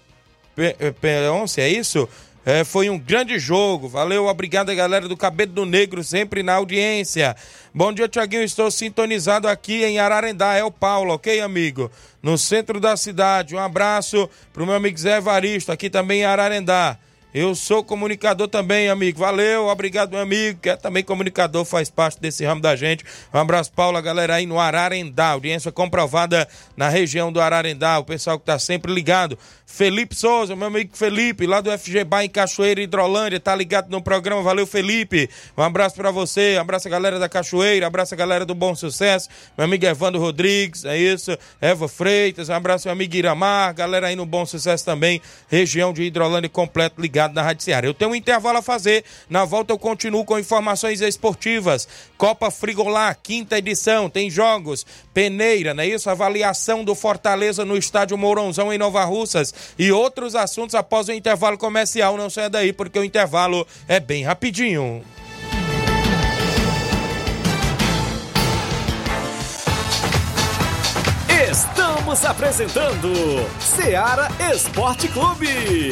Peronce, é isso? É, foi um grande jogo. Valeu, obrigado, galera do Cabelo do Negro, sempre na audiência. Bom dia, Tiaguinho. Estou sintonizado aqui em Ararendá. É o Paulo, ok, amigo? No centro da cidade. Um abraço pro meu amigo Zé Evaristo, aqui também em Ararendá. Eu sou comunicador também, amigo. Valeu, obrigado, meu amigo, que é também comunicador, faz parte desse ramo da gente. Um abraço, Paulo, a galera aí no Ararendá. Audiência comprovada na região do Ararendá. O pessoal que tá sempre ligado. Felipe Souza, meu amigo Felipe, lá do FG Bar em Cachoeira, Hidrolândia, tá ligado no programa. Valeu, Felipe. Um abraço para você, um abraço a galera da Cachoeira, um abraço a galera do Bom Sucesso, meu amigo Evandro Rodrigues, é isso, Eva Freitas, um abraço meu amigo Iramar, galera aí no Bom Sucesso também, região de Hidrolândia completo ligado na Rádio Seara. Eu tenho um intervalo a fazer, na volta eu continuo com informações esportivas. Copa Frigolá, quinta edição, tem jogos, peneira, não é isso? Avaliação do Fortaleza no estádio Mourãozão em Nova Russas e outros assuntos após o intervalo comercial. Não saia daí porque o intervalo é bem rapidinho. Estamos apresentando Seara Esporte Clube.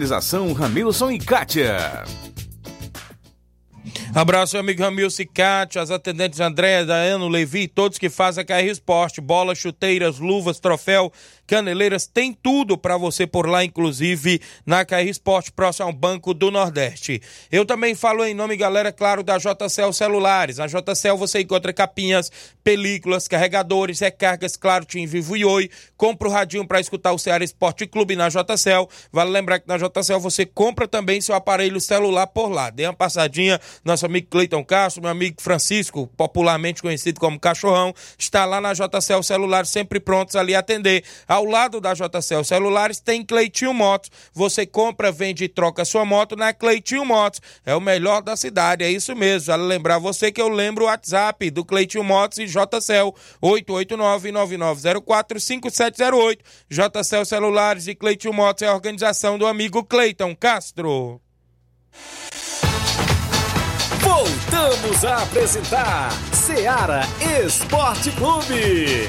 Organização Ramilson e Kátia. Abraço, meu amigo Ramilson e Kátia, as atendentes Andréa, Daiano, Levi, todos que fazem a KR Esporte, bolas, chuteiras, luvas, troféu, Caneleiras tem tudo para você por lá, inclusive na KR Esporte, próximo ao Banco do Nordeste. Eu também falo em nome, galera, claro, da JCL Celulares. Na JCL você encontra capinhas, películas, carregadores, recargas, claro, Tim Vivo e Oi. Compra o radinho para escutar o Ceará Esporte Clube na JCL. Vale lembrar que na JCL você compra também seu aparelho celular por lá. Dê uma passadinha, nosso amigo Cleiton Castro, meu amigo Francisco, popularmente conhecido como Cachorrão, está lá na JCL Celulares, sempre prontos ali a atender. Ao lado da JCL Celulares tem Cleitinho Motos. Você compra, vende e troca sua moto na Cleitinho Motos. É o melhor da cidade, é isso mesmo. Vale lembrar você que eu lembro o WhatsApp do Cleitinho Motos e JCL 889-9904-5708. JCL Celulares e Cleitinho Motos é a organização do amigo Cleiton Castro. Voltamos a apresentar Seara Esporte Clube.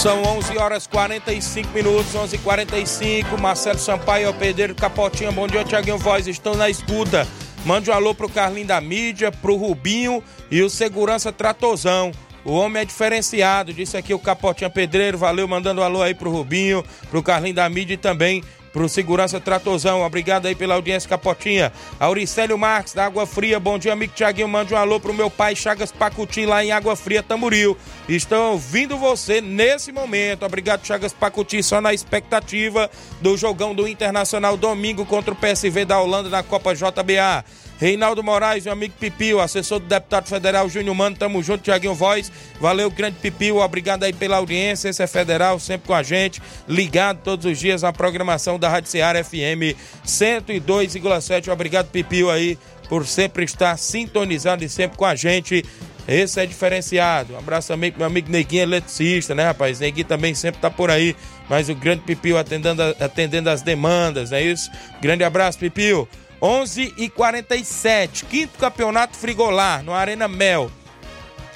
São 11 horas 45 minutos, 11 h 45 Marcelo Sampaio, Pedro Capotinha, bom dia, Tiaguinho Voz, estão na escuta. Mande um alô pro Carlinho da mídia, pro Rubinho e o Segurança Tratozão. O homem é diferenciado, disse aqui o Capotinha Pedreiro, valeu, mandando um alô aí pro Rubinho, pro Carlinho da mídia e também pro Segurança Tratozão. Obrigado aí pela audiência, Capotinha. Auricélio Marques, da Água Fria. Bom dia, amigo Tiaguinho. Mande um alô pro meu pai Chagas Pacuti, lá em Água Fria, Tamuril. Estão ouvindo você nesse momento. Obrigado, Chagas Pacuti. Só na expectativa do jogão do Internacional domingo contra o PSV da Holanda na Copa JBA. Reinaldo Moraes, meu amigo Pipio, assessor do deputado federal Júnior Mano, tamo junto, Tiaguinho Voz. Valeu, grande Pipio, obrigado aí pela audiência. Esse é federal, sempre com a gente, ligado todos os dias na programação da Rádio Ceará FM 102,7. Obrigado, Pipio, aí, por sempre estar sintonizado e sempre com a gente. Esse é diferenciado. Um abraço também pro meu amigo Neguinho, eletricista, né, rapaz? Neguinho também sempre tá por aí. Mas o grande Pipio atendendo, atendendo as demandas, não é isso? Grande abraço, Pipio. 11 e 47 quinto campeonato Frigolar no Arena Mel.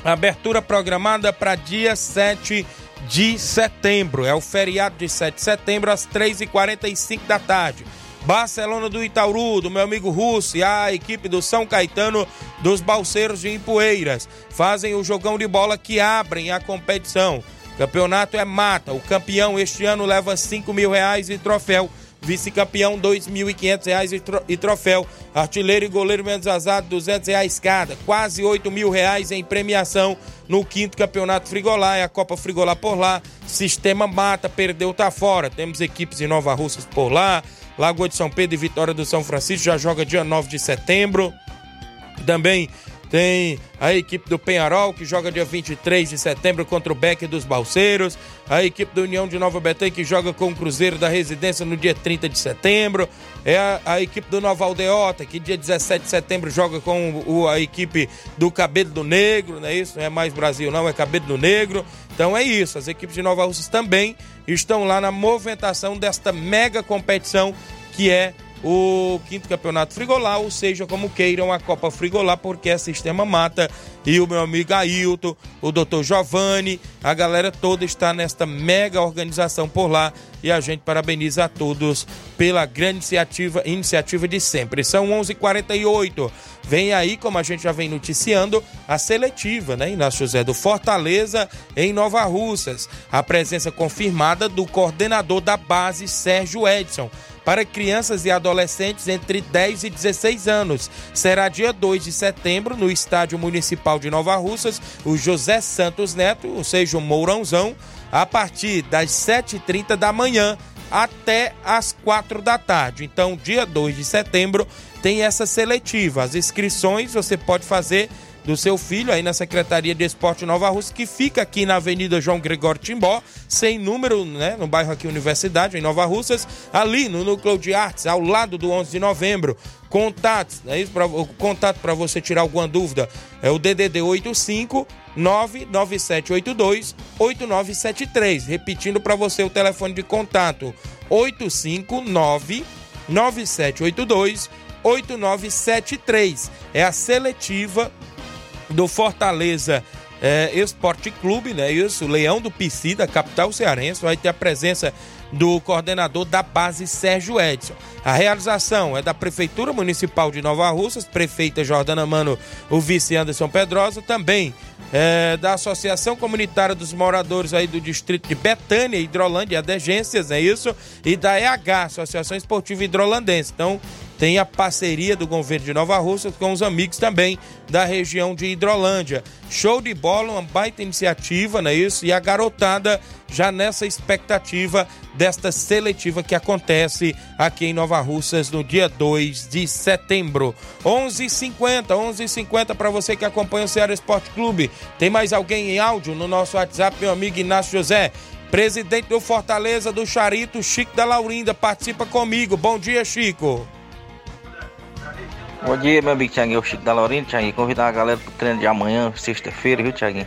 Abertura programada para dia 7 de setembro. É o feriado de 7 de setembro, às 3h45 da tarde. Barcelona do Itauru, do meu amigo Russo e a equipe do São Caetano dos Balseiros de Impoeiras fazem o jogão de bola que abrem a competição. Campeonato é mata. O campeão este ano leva 5 mil reais e troféu Vice-campeão, R$ 2.500 e troféu. Artilheiro e goleiro menos azado, 200 reais cada. Quase R$ mil reais em premiação no quinto campeonato Frigolá. É a Copa Frigolá por lá. Sistema mata, perdeu, tá fora. Temos equipes em Nova Russas por lá. Lagoa de São Pedro e Vitória do São Francisco já joga dia 9 de setembro. Também tem a equipe do Penharol, que joga dia 23 de setembro contra o Beck dos Balseiros. A equipe da União de Nova Betânia, que joga com o Cruzeiro da Residência no dia 30 de setembro. É a, a equipe do Nova Aldeota, que dia 17 de setembro joga com o, a equipe do Cabelo do Negro, não é isso? Não é mais Brasil, não, é Cabelo do Negro. Então é isso, as equipes de Nova Russas também estão lá na movimentação desta mega competição que é o quinto campeonato Frigolá, ou seja, como queiram a Copa Frigolá, porque é sistema mata. E o meu amigo Ailton, o doutor Giovanni, a galera toda está nesta mega organização por lá. E a gente parabeniza a todos pela grande iniciativa, iniciativa de sempre. São 11:48. h 48 Vem aí, como a gente já vem noticiando, a seletiva, né? Inácio José do Fortaleza em Nova Russas. A presença confirmada do coordenador da base, Sérgio Edson para crianças e adolescentes entre 10 e 16 anos. Será dia 2 de setembro no Estádio Municipal de Nova Russas, o José Santos Neto, ou seja, o Mourãozão, a partir das 7h30 da manhã até as 4 da tarde. Então, dia 2 de setembro tem essa seletiva. As inscrições você pode fazer do seu filho aí na Secretaria de Esporte Nova Rússia, que fica aqui na Avenida João Gregório Timbó, sem número, né, no bairro aqui Universidade, em Nova Russas, ali no Núcleo de Artes, ao lado do 11 de novembro. Contatos, é isso? Pra, o contato para você tirar alguma dúvida é o DDD 85 99782 8973. Repetindo para você o telefone de contato: 859 9782 8973. É a seletiva do Fortaleza é, Esporte Clube, né? Isso, Leão do Pici, da capital cearense, vai ter a presença do coordenador da base Sérgio Edson. A realização é da Prefeitura Municipal de Nova Russas, prefeita Jordana Mano, o vice Anderson Pedrosa, também é, da Associação Comunitária dos Moradores aí do Distrito de Betânia, Hidrolândia, Adegências, é isso? E da EH, Associação Esportiva Hidrolandense. Então, tem a parceria do governo de Nova Rússia com os amigos também da região de Hidrolândia. Show de bola, uma baita iniciativa, não é isso? E a garotada já nessa expectativa desta seletiva que acontece aqui em Nova Russas no dia 2 de setembro. 11:50, 11:50 para você que acompanha o Ceará Esporte Clube. Tem mais alguém em áudio no nosso WhatsApp, meu amigo Inácio José? Presidente do Fortaleza do Charito, Chico da Laurinda, participa comigo. Bom dia, Chico. Bom dia, meu amigo Tiaguinho, o Chico da Laurinda, Tiaguinho. Convidar a galera pro treino de amanhã, sexta-feira, viu, Tiaguinho?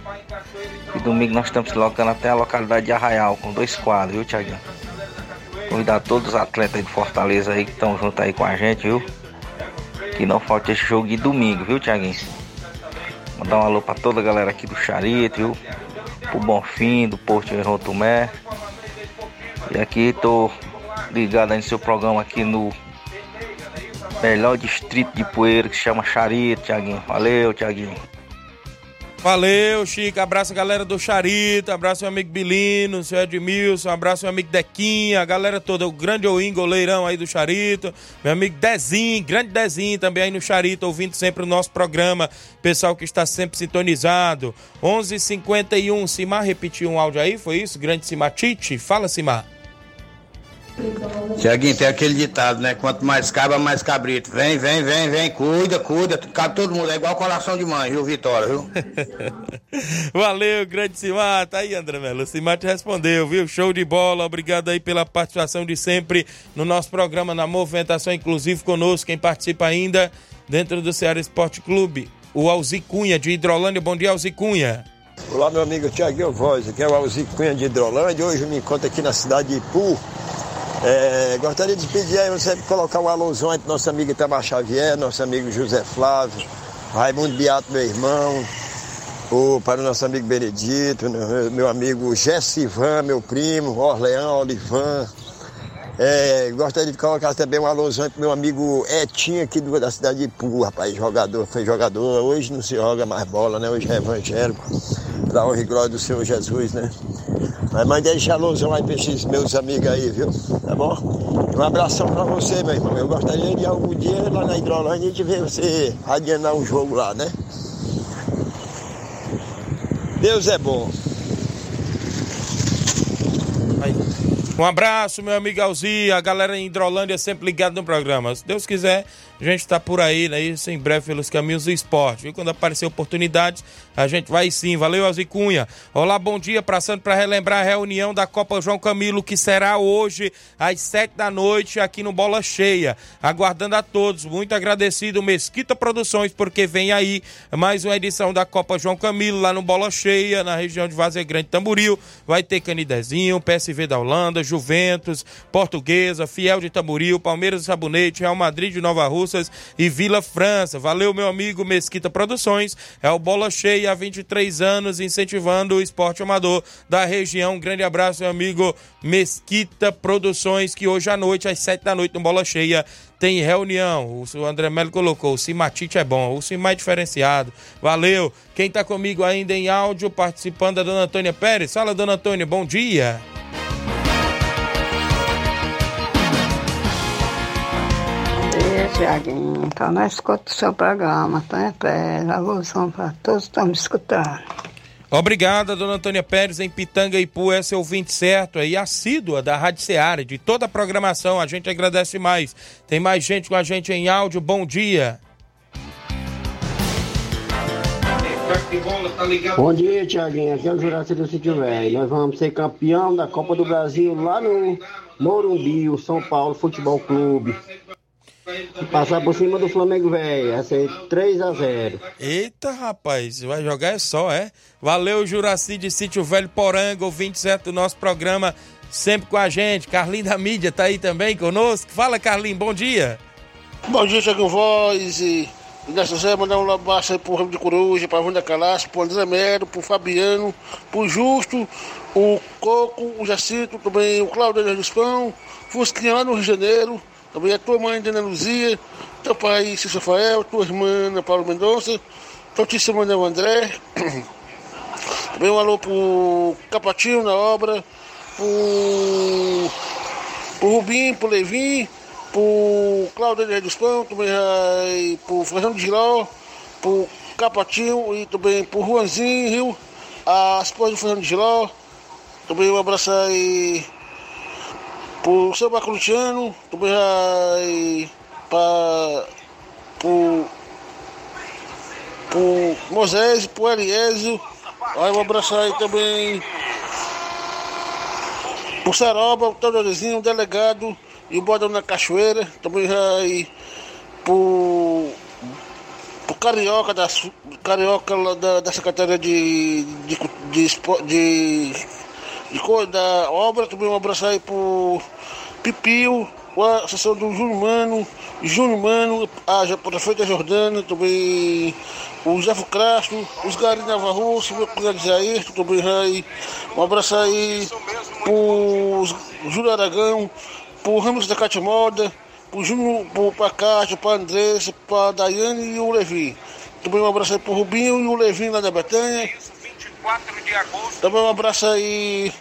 E domingo nós estamos se locando até a localidade de Arraial, com dois quadros, viu, Tiaguinho? Convidar todos os atletas de Fortaleza aí que estão junto aí com a gente, viu? Que não falte esse jogo de domingo, viu, Tiaguinho? Mandar um alô pra toda a galera aqui do Charito, viu? Pro Bonfim, do Porto de Rotumé. E aqui tô ligado aí no seu programa aqui no melhor distrito de poeira que se chama Charito, Tiaguinho. Valeu, Tiaguinho. Valeu, Chico. Abraço a galera do Charito, abraço meu amigo Bilino, seu Edmilson, abraço meu amigo Dequinha, a galera toda, o grande Oim, goleirão aí do Charito, meu amigo Dezinho, grande Dezinho também aí no Charito, ouvindo sempre o nosso programa, pessoal que está sempre sintonizado. 11:51 h 51 Simar repetiu um áudio aí, foi isso? Grande Simar Tite, fala Simar. Tiaguinho, tem aquele ditado, né? Quanto mais cabra, mais cabrito. Vem, vem, vem, vem, cuida, cuida. Cabe todo mundo, é igual coração de mãe, viu, Vitória, viu? Valeu, grande Simar. Tá aí, André Melo. O Simar te respondeu, viu? Show de bola. Obrigado aí pela participação de sempre no nosso programa, na movimentação, inclusive conosco, quem participa ainda dentro do Ceará Esporte Clube. O Alzi Cunha, de Hidrolândia. Bom dia, Alzi Cunha. Olá, meu amigo Tiaguinho Voz, aqui é o Alzi Cunha de Hidrolândia. Hoje eu me encontro aqui na cidade de Ipu. É, gostaria de pedir aí você colocar um aí pro nosso amigo Itamar Xavier, nosso amigo José Flávio, Raimundo Beato, meu irmão, o, para o nosso amigo Benedito, meu, meu amigo Jessivan, meu primo, Orleão, Olivan. É, gostaria de colocar também um alôzão pro meu amigo Etinho aqui do, da cidade de Ipu, rapaz, jogador, foi jogador, hoje não se joga mais bola, né? Hoje é evangélico, pra honra e glória do Senhor Jesus, né? Mas mande deixa alôzão aí pra esses meus amigos aí, viu? Tá bom? Um abração pra você, meu irmão. Eu gostaria de algum dia lá na Hidrolândia a gente ver você adiantar um jogo lá, né? Deus é bom. Um abraço, meu amigo Alzi, a galera em Hidrolândia sempre ligada no programa. Se Deus quiser, a gente está por aí, né? Isso em breve pelos caminhos do esporte. Viu? Quando aparecer oportunidades, a gente vai sim. Valeu, Alzi Cunha. Olá, bom dia, passando para relembrar a reunião da Copa João Camilo, que será hoje às sete da noite aqui no Bola Cheia. Aguardando a todos. Muito agradecido, Mesquita Produções, porque vem aí mais uma edição da Copa João Camilo lá no Bola Cheia, na região de Vazia Grande Tamboril. Vai ter Canidezinho, PSV da Holanda, Juventus, Portuguesa, Fiel de Tamboril, Palmeiras de Sabonete, Real Madrid de Nova Russas e Vila França. Valeu, meu amigo Mesquita Produções. É o Bola Cheia há 23 anos, incentivando o esporte amador da região. Um grande abraço, meu amigo Mesquita Produções, que hoje à noite, às 7 da noite, no Bola Cheia, tem reunião. O André Melo colocou, o Cimatite é bom, o Cimar é diferenciado. Valeu. Quem tá comigo ainda em áudio, participando, é a dona Antônia Pérez. Fala, dona Antônia, bom dia. Tiaguinho. Tá na escuta do seu programa, tá em pé. Alusão para todos que estão me escutando. Obrigada, dona Antônia Pérez, em Pitanga Ipu, essa é ouvinte certo e assídua da Rádio Seara, de toda a programação, a gente agradece mais. Tem mais gente com a gente em áudio, bom dia. Bom dia, Tiaguinho. Aqui é o Juraci do Sítio Velho. Nós vamos ser campeão da Copa do Brasil lá no Morumbi, o São Paulo Futebol Clube. E passar por cima do Flamengo, velho. Vai ser 3 a 0 Eita, rapaz, vai jogar é só, é? Valeu, Juraci de Sítio Velho Poranga, ouvinte certo do nosso programa, sempre com a gente. Carlinho da mídia tá aí também conosco. Fala, Carlinho, bom dia. Bom dia, Thiago Voz e Nessa José, mandar um abraço aí pro Ramo de Coruja, pra Wanda Calaço, pro André Mero, pro Fabiano, pro Justo, o Coco, o Jacinto, também o Cláudio dos Pão, Fusquinha lá no Rio de Janeiro, também a tua mãe, Dona Luzia, teu pai, Cício Rafael, tua irmã, Ana Paula Mendonça, tua tia Manuel André, também um alô pro Capatinho na obra, pro, pro Rubim, pro Levin, pro Claudio de dos Pão, também aí, pro Fernando Giló, pro Capatinho e também pro Juanzinho, a esposa do Fernando Giló, também um abraço aí pro seu Baculutiano, também aí para pro, pro Moisés, pro Eliésio, aí um abraço aí também pro Saroba, o Teodorizinho, o delegado, e o Bordão na Cachoeira, também aí pro, pro Carioca, da, Carioca da, da Secretaria de, de, de, de, de, obra, também um abraço aí pro Pipio, a assessor do Júnior Mano, Júnior Mano, a prefeita Jordana, também o Zé Castro, os Garis Nova Rússia, meu cunhado Jair, também aí, um abraço aí pro Júlio Aragão, pro Ramos da Cátia Moda, pro Júnior, pro Pacate, pra Andressa, pra Daiane e o Levi. Também um abraço aí pro Rubinho e o Levi lá da Betânia. Também um abraço aí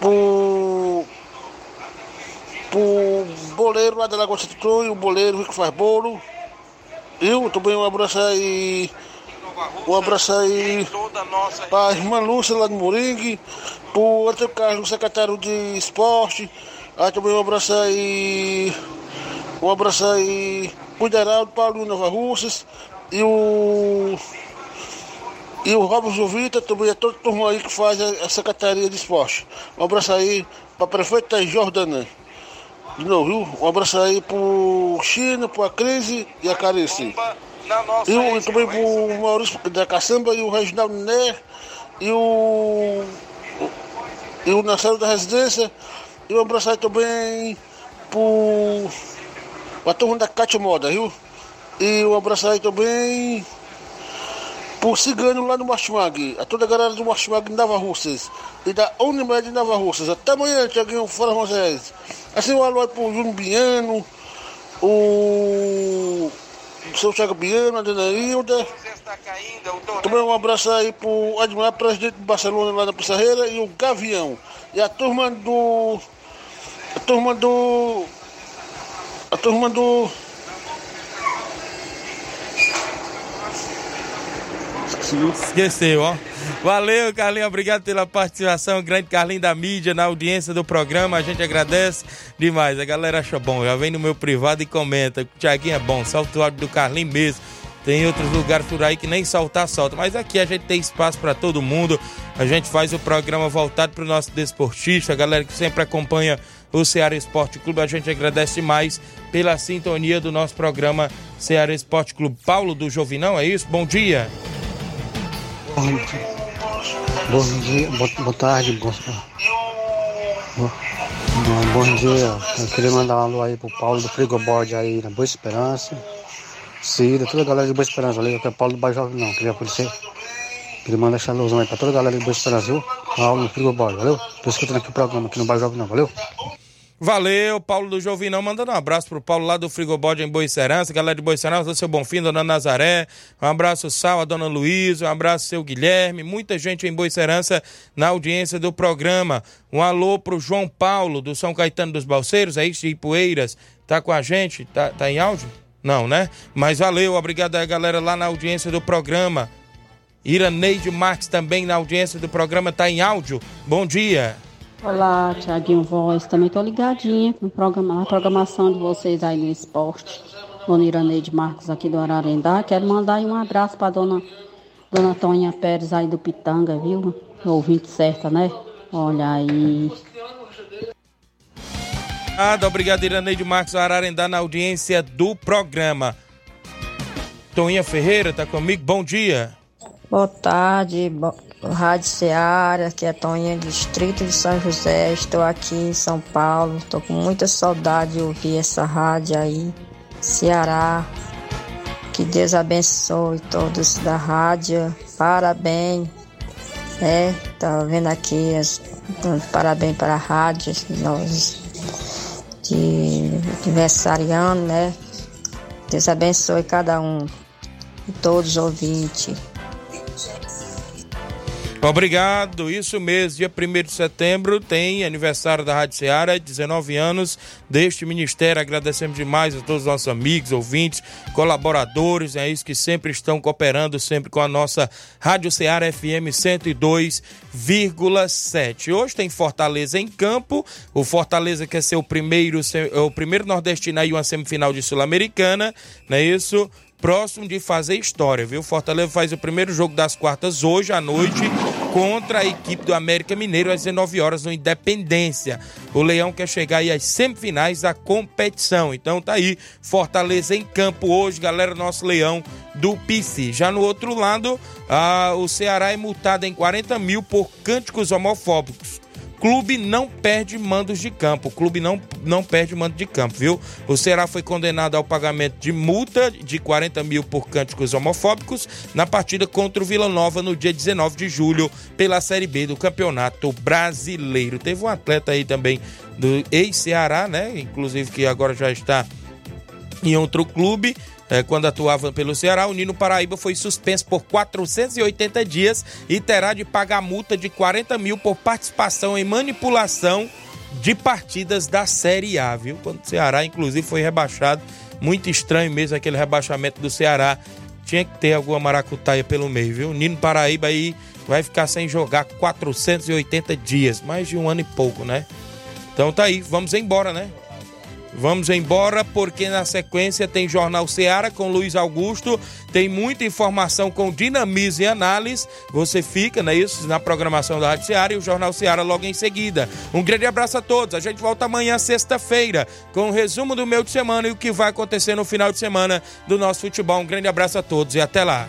pro, pro boleiro lá da Lagoa Santo Antônio, o boleiro que faz bolo. Eu também um abraço aí. Um abraço aí para a irmã Lúcia lá de Moringue, para o Antônio Carlos, secretário de esporte, Aí também um abraço aí. Um abraço aí pro Deraldo, Paulo Nova Russas e o. E o Robson Jovita, também é todo turma aí que faz a, a Secretaria de Esporte. Um abraço aí para prefeita Jordana. De novo, viu? Um abraço aí pro China, pro Crise e a Carice. E, o- também pro Maurício da Caçamba e o Reginaldo Né e o. E o Marcelo da Residência. E um abraço aí também pro. pra turma da Cátia Moda, viu? E um abraço aí também pro Cigano lá no Martimag, a toda a galera do Martimag em Nova Russas e da Unimed Nova Russas. Até amanhã, Tiaguinho, fora Moisés. Assim, um alô aí pro Júnior Biano, o o seu Thiago Biano, a Dona Hilda. Também um abraço aí pro Admar, presidente do Barcelona lá da Pissarreira e o Gavião. E a turma do. A turma do. A turma do. Esqueceu, ó. Valeu, Carlinhos. Obrigado pela participação. Grande Carlinhos da mídia na audiência do programa. A gente agradece demais. A galera acha bom. Já vem no meu privado e comenta. Tiaguinho é bom. Salta o áudio do Carlinhos mesmo. Tem outros lugares por aí que nem saltar, solta. Mas aqui a gente tem espaço para todo mundo. A gente faz o programa voltado para o nosso desportista, a galera que sempre acompanha o Ceará Esporte Clube. A gente agradece mais pela sintonia do nosso programa Ceará Esporte Clube. Paulo do Jovinão, é isso? Bom dia. Bom dia, boa, boa tarde, bom, bom, bom, bom dia. Eu queria mandar um alô aí pro Paulo do Frigoboard aí na Boa Esperança. Cida, toda a galera de Boa Esperança, valeu, que é Paulo do Bairro não, queria você. Queria mandar essa alusão aí pra toda a galera de Boa Esperança, viu? Paulo do Frigoboard, valeu? Tô escutando aqui o programa aqui no Bairro não, valeu? Valeu, Paulo do Jovinão, mandando um abraço pro Paulo lá do Frigobode em Boicerança, galera de Boicerança, seu Bonfim, dona Nazaré, um abraço Sal, a dona Luísa, um abraço seu Guilherme, muita gente em Boicerança na audiência do programa. Um alô pro João Paulo do São Caetano dos Balseiros, aí de Ipueiras, tá com a gente, tá, tá em áudio? Não, né? Mas valeu, obrigado aí galera lá na audiência do programa. Iraneide Marques também na audiência do programa, tá em áudio. Bom dia. Olá, Tiaguinho Voz. Também tô ligadinha no programa, na programação de vocês aí no esporte. Dona Iraneide Marcos aqui do Ararendá. Quero mandar aí um abraço pra dona, dona Toninha Pérez aí do Pitanga, viu? Ouvinte certa, né? Olha aí. Obrigado, obrigado Iraneide Marcos Ararendá na audiência do programa. Toninha Ferreira tá comigo, bom dia. Boa tarde, bo- Rádio Seara, aqui é Toninha, distrito de São José. Estou aqui em São Paulo. Estou com muita saudade de ouvir essa rádio aí. Ceará. Que Deus abençoe todos da rádio. Parabéns. É, tá vendo aqui, as, parabéns para a rádio, nós de aniversariando, né? Deus abençoe cada um, e todos os ouvintes. Obrigado, isso mesmo. Dia 1 de setembro tem aniversário da Rádio Ceará, 19 anos deste ministério. Agradecemos demais a todos os nossos amigos, ouvintes, colaboradores, é isso que sempre estão cooperando sempre com a nossa Rádio Ceará FM 102,7. Hoje tem Fortaleza em campo. O Fortaleza quer ser o primeiro, o primeiro nordestino aí uma semifinal de Sul-Americana, não é isso? próximo de fazer história, viu? Fortaleza faz o primeiro jogo das quartas hoje à noite contra a equipe do América Mineiro às 19 horas no Independência. O Leão quer chegar aí às semifinais da competição. Então tá aí, Fortaleza em campo hoje, galera, nosso Leão do PC. Já no outro lado, ah, o Ceará é multado em 40 mil por cânticos homofóbicos clube não perde mandos de campo. O clube não, não perde mando de campo, viu? O Ceará foi condenado ao pagamento de multa de 40 mil por cânticos homofóbicos na partida contra o Vila Nova no dia 19 de julho pela Série B do Campeonato Brasileiro. Teve um atleta aí também do ex-Ceará, né? Inclusive que agora já está em outro clube. É, quando atuava pelo Ceará, o Nino Paraíba foi suspenso por 480 dias e terá de pagar multa de 40 mil por participação em manipulação de partidas da Série A, viu? Quando o Ceará, inclusive, foi rebaixado. Muito estranho mesmo aquele rebaixamento do Ceará. Tinha que ter alguma maracutaia pelo meio, viu? O Nino Paraíba aí vai ficar sem jogar 480 dias, mais de um ano e pouco, né? Então tá aí, vamos embora, né? Vamos embora porque na sequência tem Jornal Seara com Luiz Augusto, tem muita informação com dinamismo e análise. Você fica, não é isso? Na programação da Rádio Seara e o Jornal Seara logo em seguida. Um grande abraço a todos. A gente volta amanhã, sexta-feira, com o um resumo do meu de semana e o que vai acontecer no final de semana do nosso futebol. Um grande abraço a todos e até lá.